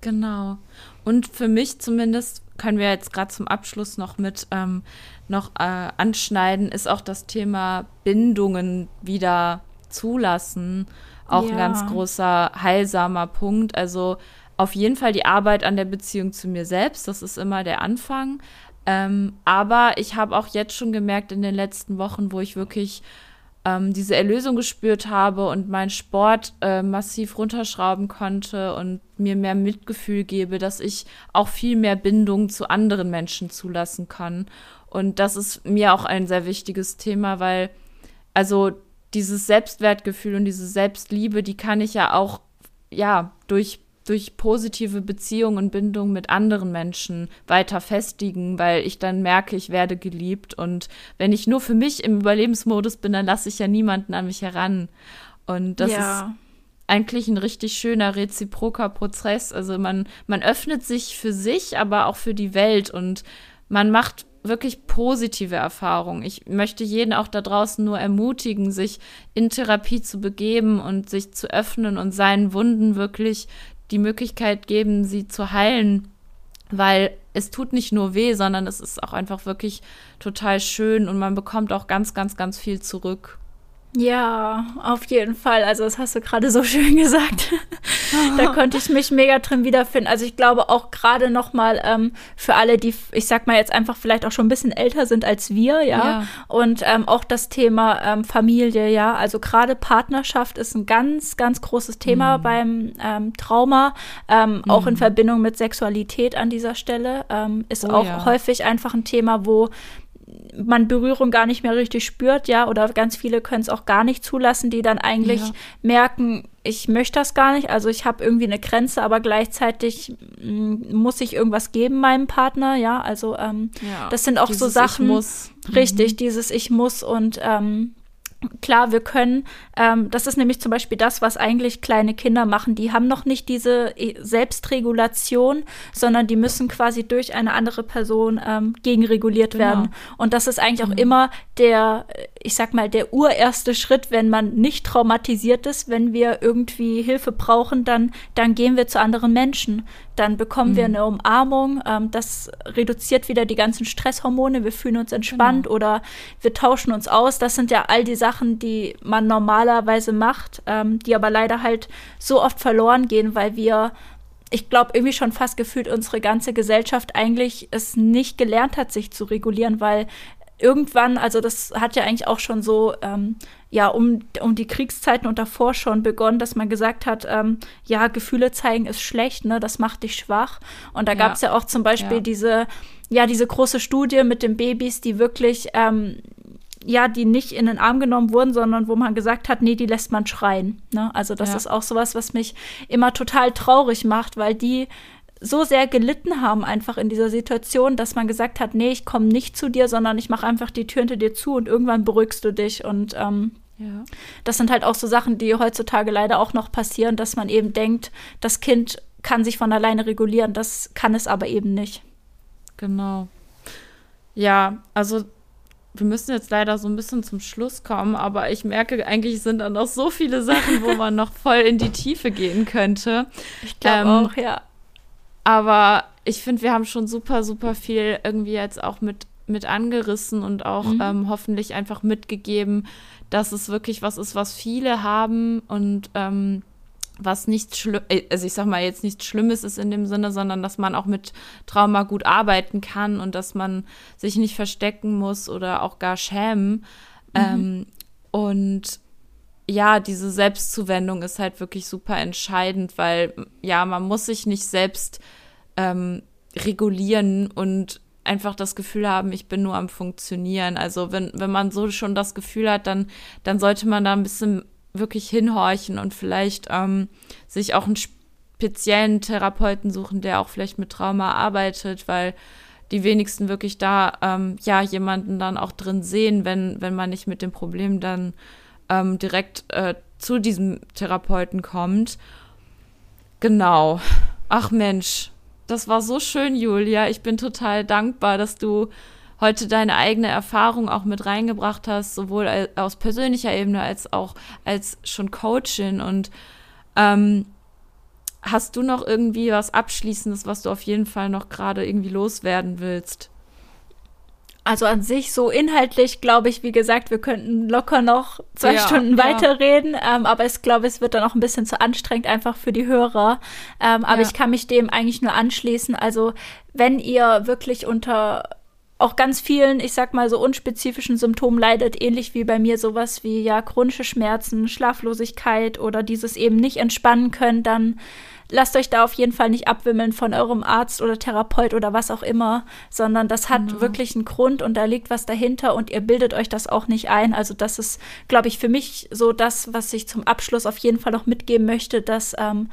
Genau. Und für mich zumindest können wir jetzt gerade zum Abschluss noch mit ähm, noch äh, anschneiden, ist auch das Thema Bindungen wieder zulassen. Auch ja. ein ganz großer heilsamer Punkt. Also auf jeden Fall die Arbeit an der Beziehung zu mir selbst, das ist immer der Anfang. Ähm, aber ich habe auch jetzt schon gemerkt in den letzten Wochen, wo ich wirklich ähm, diese Erlösung gespürt habe und meinen Sport äh, massiv runterschrauben konnte und mir mehr Mitgefühl gebe, dass ich auch viel mehr Bindung zu anderen Menschen zulassen kann. Und das ist mir auch ein sehr wichtiges Thema, weil also dieses Selbstwertgefühl und diese Selbstliebe, die kann ich ja auch ja durch durch positive Beziehungen und Bindungen mit anderen Menschen weiter festigen, weil ich dann merke, ich werde geliebt. Und wenn ich nur für mich im Überlebensmodus bin, dann lasse ich ja niemanden an mich heran. Und das ja. ist eigentlich ein richtig schöner reziproker Prozess. Also man, man öffnet sich für sich, aber auch für die Welt und man macht wirklich positive Erfahrungen. Ich möchte jeden auch da draußen nur ermutigen, sich in Therapie zu begeben und sich zu öffnen und seinen Wunden wirklich die Möglichkeit geben, sie zu heilen, weil es tut nicht nur weh, sondern es ist auch einfach wirklich total schön und man bekommt auch ganz, ganz, ganz viel zurück. Ja, auf jeden Fall. Also das hast du gerade so schön gesagt. da konnte ich mich mega drin wiederfinden. Also ich glaube auch gerade noch mal ähm, für alle, die, ich sag mal jetzt einfach vielleicht auch schon ein bisschen älter sind als wir, ja. ja. Und ähm, auch das Thema ähm, Familie, ja. Also gerade Partnerschaft ist ein ganz, ganz großes Thema mhm. beim ähm, Trauma, ähm, mhm. auch in Verbindung mit Sexualität an dieser Stelle. Ähm, ist oh, auch ja. häufig einfach ein Thema, wo man Berührung gar nicht mehr richtig spürt, ja, oder ganz viele können es auch gar nicht zulassen, die dann eigentlich ja. merken, ich möchte das gar nicht, also ich habe irgendwie eine Grenze, aber gleichzeitig mm, muss ich irgendwas geben meinem Partner, ja, also ähm, ja, das sind auch so Sachen, ich muss. richtig, mhm. dieses ich muss und ähm, Klar, wir können, ähm, das ist nämlich zum Beispiel das, was eigentlich kleine Kinder machen. Die haben noch nicht diese äh, Selbstregulation, sondern die müssen quasi durch eine andere Person ähm, gegenreguliert genau. werden. Und das ist eigentlich mhm. auch immer der, ich sag mal, der urerste Schritt, wenn man nicht traumatisiert ist, wenn wir irgendwie Hilfe brauchen, dann, dann gehen wir zu anderen Menschen dann bekommen mhm. wir eine Umarmung. Ähm, das reduziert wieder die ganzen Stresshormone. Wir fühlen uns entspannt genau. oder wir tauschen uns aus. Das sind ja all die Sachen, die man normalerweise macht, ähm, die aber leider halt so oft verloren gehen, weil wir ich glaube, irgendwie schon fast gefühlt unsere ganze Gesellschaft eigentlich es nicht gelernt hat, sich zu regulieren, weil irgendwann, also das hat ja eigentlich auch schon so ähm, ja um, um die Kriegszeiten und davor schon begonnen, dass man gesagt hat, ähm, ja, Gefühle zeigen ist schlecht, ne, das macht dich schwach. Und da ja. gab es ja auch zum Beispiel ja. diese, ja, diese große Studie mit den Babys, die wirklich, ähm, ja, die nicht in den Arm genommen wurden, sondern wo man gesagt hat, nee, die lässt man schreien. Ne? Also das ja. ist auch sowas, was mich immer total traurig macht, weil die so sehr gelitten haben einfach in dieser Situation, dass man gesagt hat, nee, ich komme nicht zu dir, sondern ich mache einfach die Tür hinter dir zu und irgendwann beruhigst du dich. Und ähm, ja. das sind halt auch so Sachen, die heutzutage leider auch noch passieren, dass man eben denkt, das Kind kann sich von alleine regulieren, das kann es aber eben nicht. Genau. Ja, also wir müssen jetzt leider so ein bisschen zum Schluss kommen, aber ich merke, eigentlich sind da noch so viele Sachen, wo man noch voll in die Tiefe gehen könnte. Ich glaube ähm, auch, ja. Aber ich finde, wir haben schon super, super viel irgendwie jetzt auch mit, mit angerissen und auch mhm. ähm, hoffentlich einfach mitgegeben, dass es wirklich was ist, was viele haben und ähm, was nicht schlimm, äh, also ich sag mal jetzt nichts Schlimmes ist in dem Sinne, sondern dass man auch mit Trauma gut arbeiten kann und dass man sich nicht verstecken muss oder auch gar schämen. Mhm. Ähm, und ja, diese Selbstzuwendung ist halt wirklich super entscheidend, weil ja, man muss sich nicht selbst ähm, regulieren und einfach das Gefühl haben, ich bin nur am Funktionieren. Also wenn, wenn man so schon das Gefühl hat, dann, dann sollte man da ein bisschen wirklich hinhorchen und vielleicht ähm, sich auch einen speziellen Therapeuten suchen, der auch vielleicht mit Trauma arbeitet, weil die wenigsten wirklich da ähm, ja jemanden dann auch drin sehen, wenn, wenn man nicht mit dem Problem dann ähm, direkt äh, zu diesem Therapeuten kommt. Genau. Ach Mensch, das war so schön, Julia. Ich bin total dankbar, dass du heute deine eigene Erfahrung auch mit reingebracht hast, sowohl aus persönlicher Ebene als auch als schon Coachin. Und ähm, hast du noch irgendwie was Abschließendes, was du auf jeden Fall noch gerade irgendwie loswerden willst? Also an sich so inhaltlich glaube ich, wie gesagt, wir könnten locker noch zwei ja, Stunden ja. weiterreden, ähm, aber ich glaube, es wird dann auch ein bisschen zu anstrengend einfach für die Hörer. Ähm, aber ja. ich kann mich dem eigentlich nur anschließen. Also wenn ihr wirklich unter auch ganz vielen, ich sag mal so unspezifischen Symptomen leidet, ähnlich wie bei mir sowas wie ja chronische Schmerzen, Schlaflosigkeit oder dieses eben nicht entspannen können, dann lasst euch da auf jeden Fall nicht abwimmeln von eurem Arzt oder Therapeut oder was auch immer, sondern das hat mhm. wirklich einen Grund und da liegt was dahinter und ihr bildet euch das auch nicht ein. Also das ist, glaube ich, für mich so das, was ich zum Abschluss auf jeden Fall noch mitgeben möchte, dass ähm,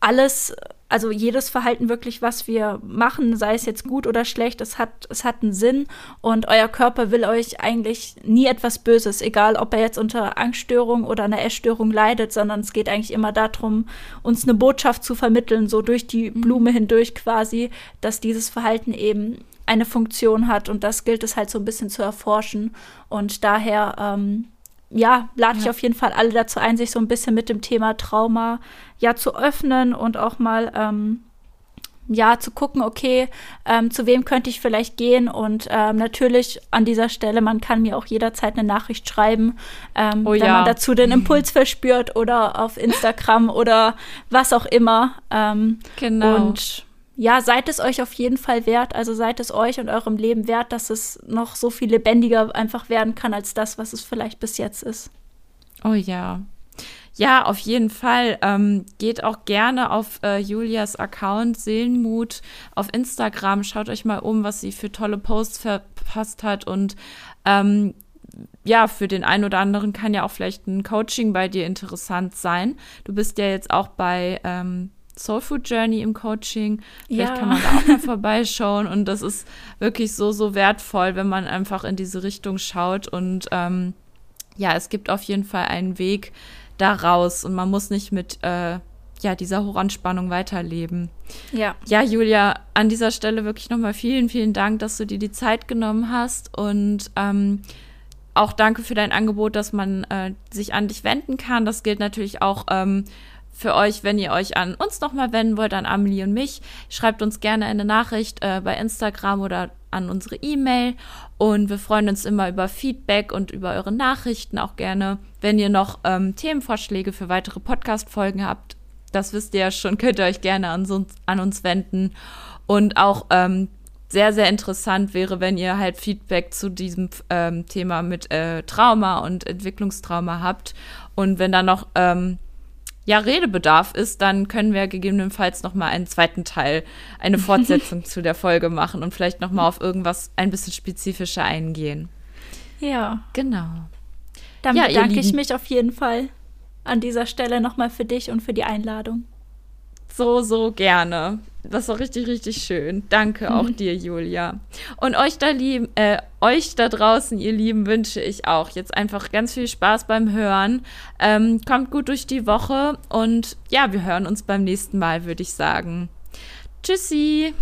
alles also jedes Verhalten wirklich, was wir machen, sei es jetzt gut oder schlecht, es hat, es hat einen Sinn. Und euer Körper will euch eigentlich nie etwas Böses, egal ob er jetzt unter Angststörung oder einer Essstörung leidet, sondern es geht eigentlich immer darum, uns eine Botschaft zu vermitteln, so durch die mhm. Blume hindurch quasi, dass dieses Verhalten eben eine Funktion hat. Und das gilt es halt so ein bisschen zu erforschen. Und daher ähm, ja, lade ich auf jeden Fall alle dazu ein, sich so ein bisschen mit dem Thema Trauma ja zu öffnen und auch mal ähm, ja, zu gucken, okay, ähm, zu wem könnte ich vielleicht gehen und ähm, natürlich an dieser Stelle, man kann mir auch jederzeit eine Nachricht schreiben, ähm, oh, wenn ja. man dazu den Impuls verspürt oder auf Instagram oder was auch immer. Ähm, genau. Und ja, seid es euch auf jeden Fall wert, also seid es euch und eurem Leben wert, dass es noch so viel lebendiger einfach werden kann als das, was es vielleicht bis jetzt ist. Oh ja, ja, auf jeden Fall. Ähm, geht auch gerne auf äh, Julias Account Seelenmut auf Instagram. Schaut euch mal um, was sie für tolle Posts verpasst hat. Und ähm, ja, für den einen oder anderen kann ja auch vielleicht ein Coaching bei dir interessant sein. Du bist ja jetzt auch bei ähm, Soul Food Journey im Coaching. Vielleicht ja. kann man da auch mal vorbeischauen. Und das ist wirklich so, so wertvoll, wenn man einfach in diese Richtung schaut. Und ähm, ja, es gibt auf jeden Fall einen Weg, da raus und man muss nicht mit äh, ja, dieser Hochanspannung weiterleben. Ja. Ja, Julia, an dieser Stelle wirklich nochmal vielen, vielen Dank, dass du dir die Zeit genommen hast und ähm, auch danke für dein Angebot, dass man äh, sich an dich wenden kann. Das gilt natürlich auch ähm, für euch, wenn ihr euch an uns nochmal wenden wollt, an Amelie und mich. Schreibt uns gerne eine Nachricht äh, bei Instagram oder an unsere E-Mail. Und wir freuen uns immer über Feedback und über eure Nachrichten auch gerne. Wenn ihr noch ähm, Themenvorschläge für weitere Podcast-Folgen habt, das wisst ihr ja schon, könnt ihr euch gerne an, so, an uns wenden. Und auch ähm, sehr, sehr interessant wäre, wenn ihr halt Feedback zu diesem ähm, Thema mit äh, Trauma und Entwicklungstrauma habt. Und wenn da noch ähm, ja Redebedarf ist, dann können wir gegebenenfalls noch mal einen zweiten Teil, eine Fortsetzung zu der Folge machen und vielleicht noch mal auf irgendwas ein bisschen spezifischer eingehen. Ja. Genau. Dann ja, bedanke ich mich auf jeden Fall an dieser Stelle noch mal für dich und für die Einladung. So, so gerne. Das war richtig, richtig schön. Danke auch mhm. dir, Julia. Und euch da lieben, äh, euch da draußen, ihr Lieben, wünsche ich auch jetzt einfach ganz viel Spaß beim Hören. Ähm, kommt gut durch die Woche und ja, wir hören uns beim nächsten Mal, würde ich sagen. Tschüssi.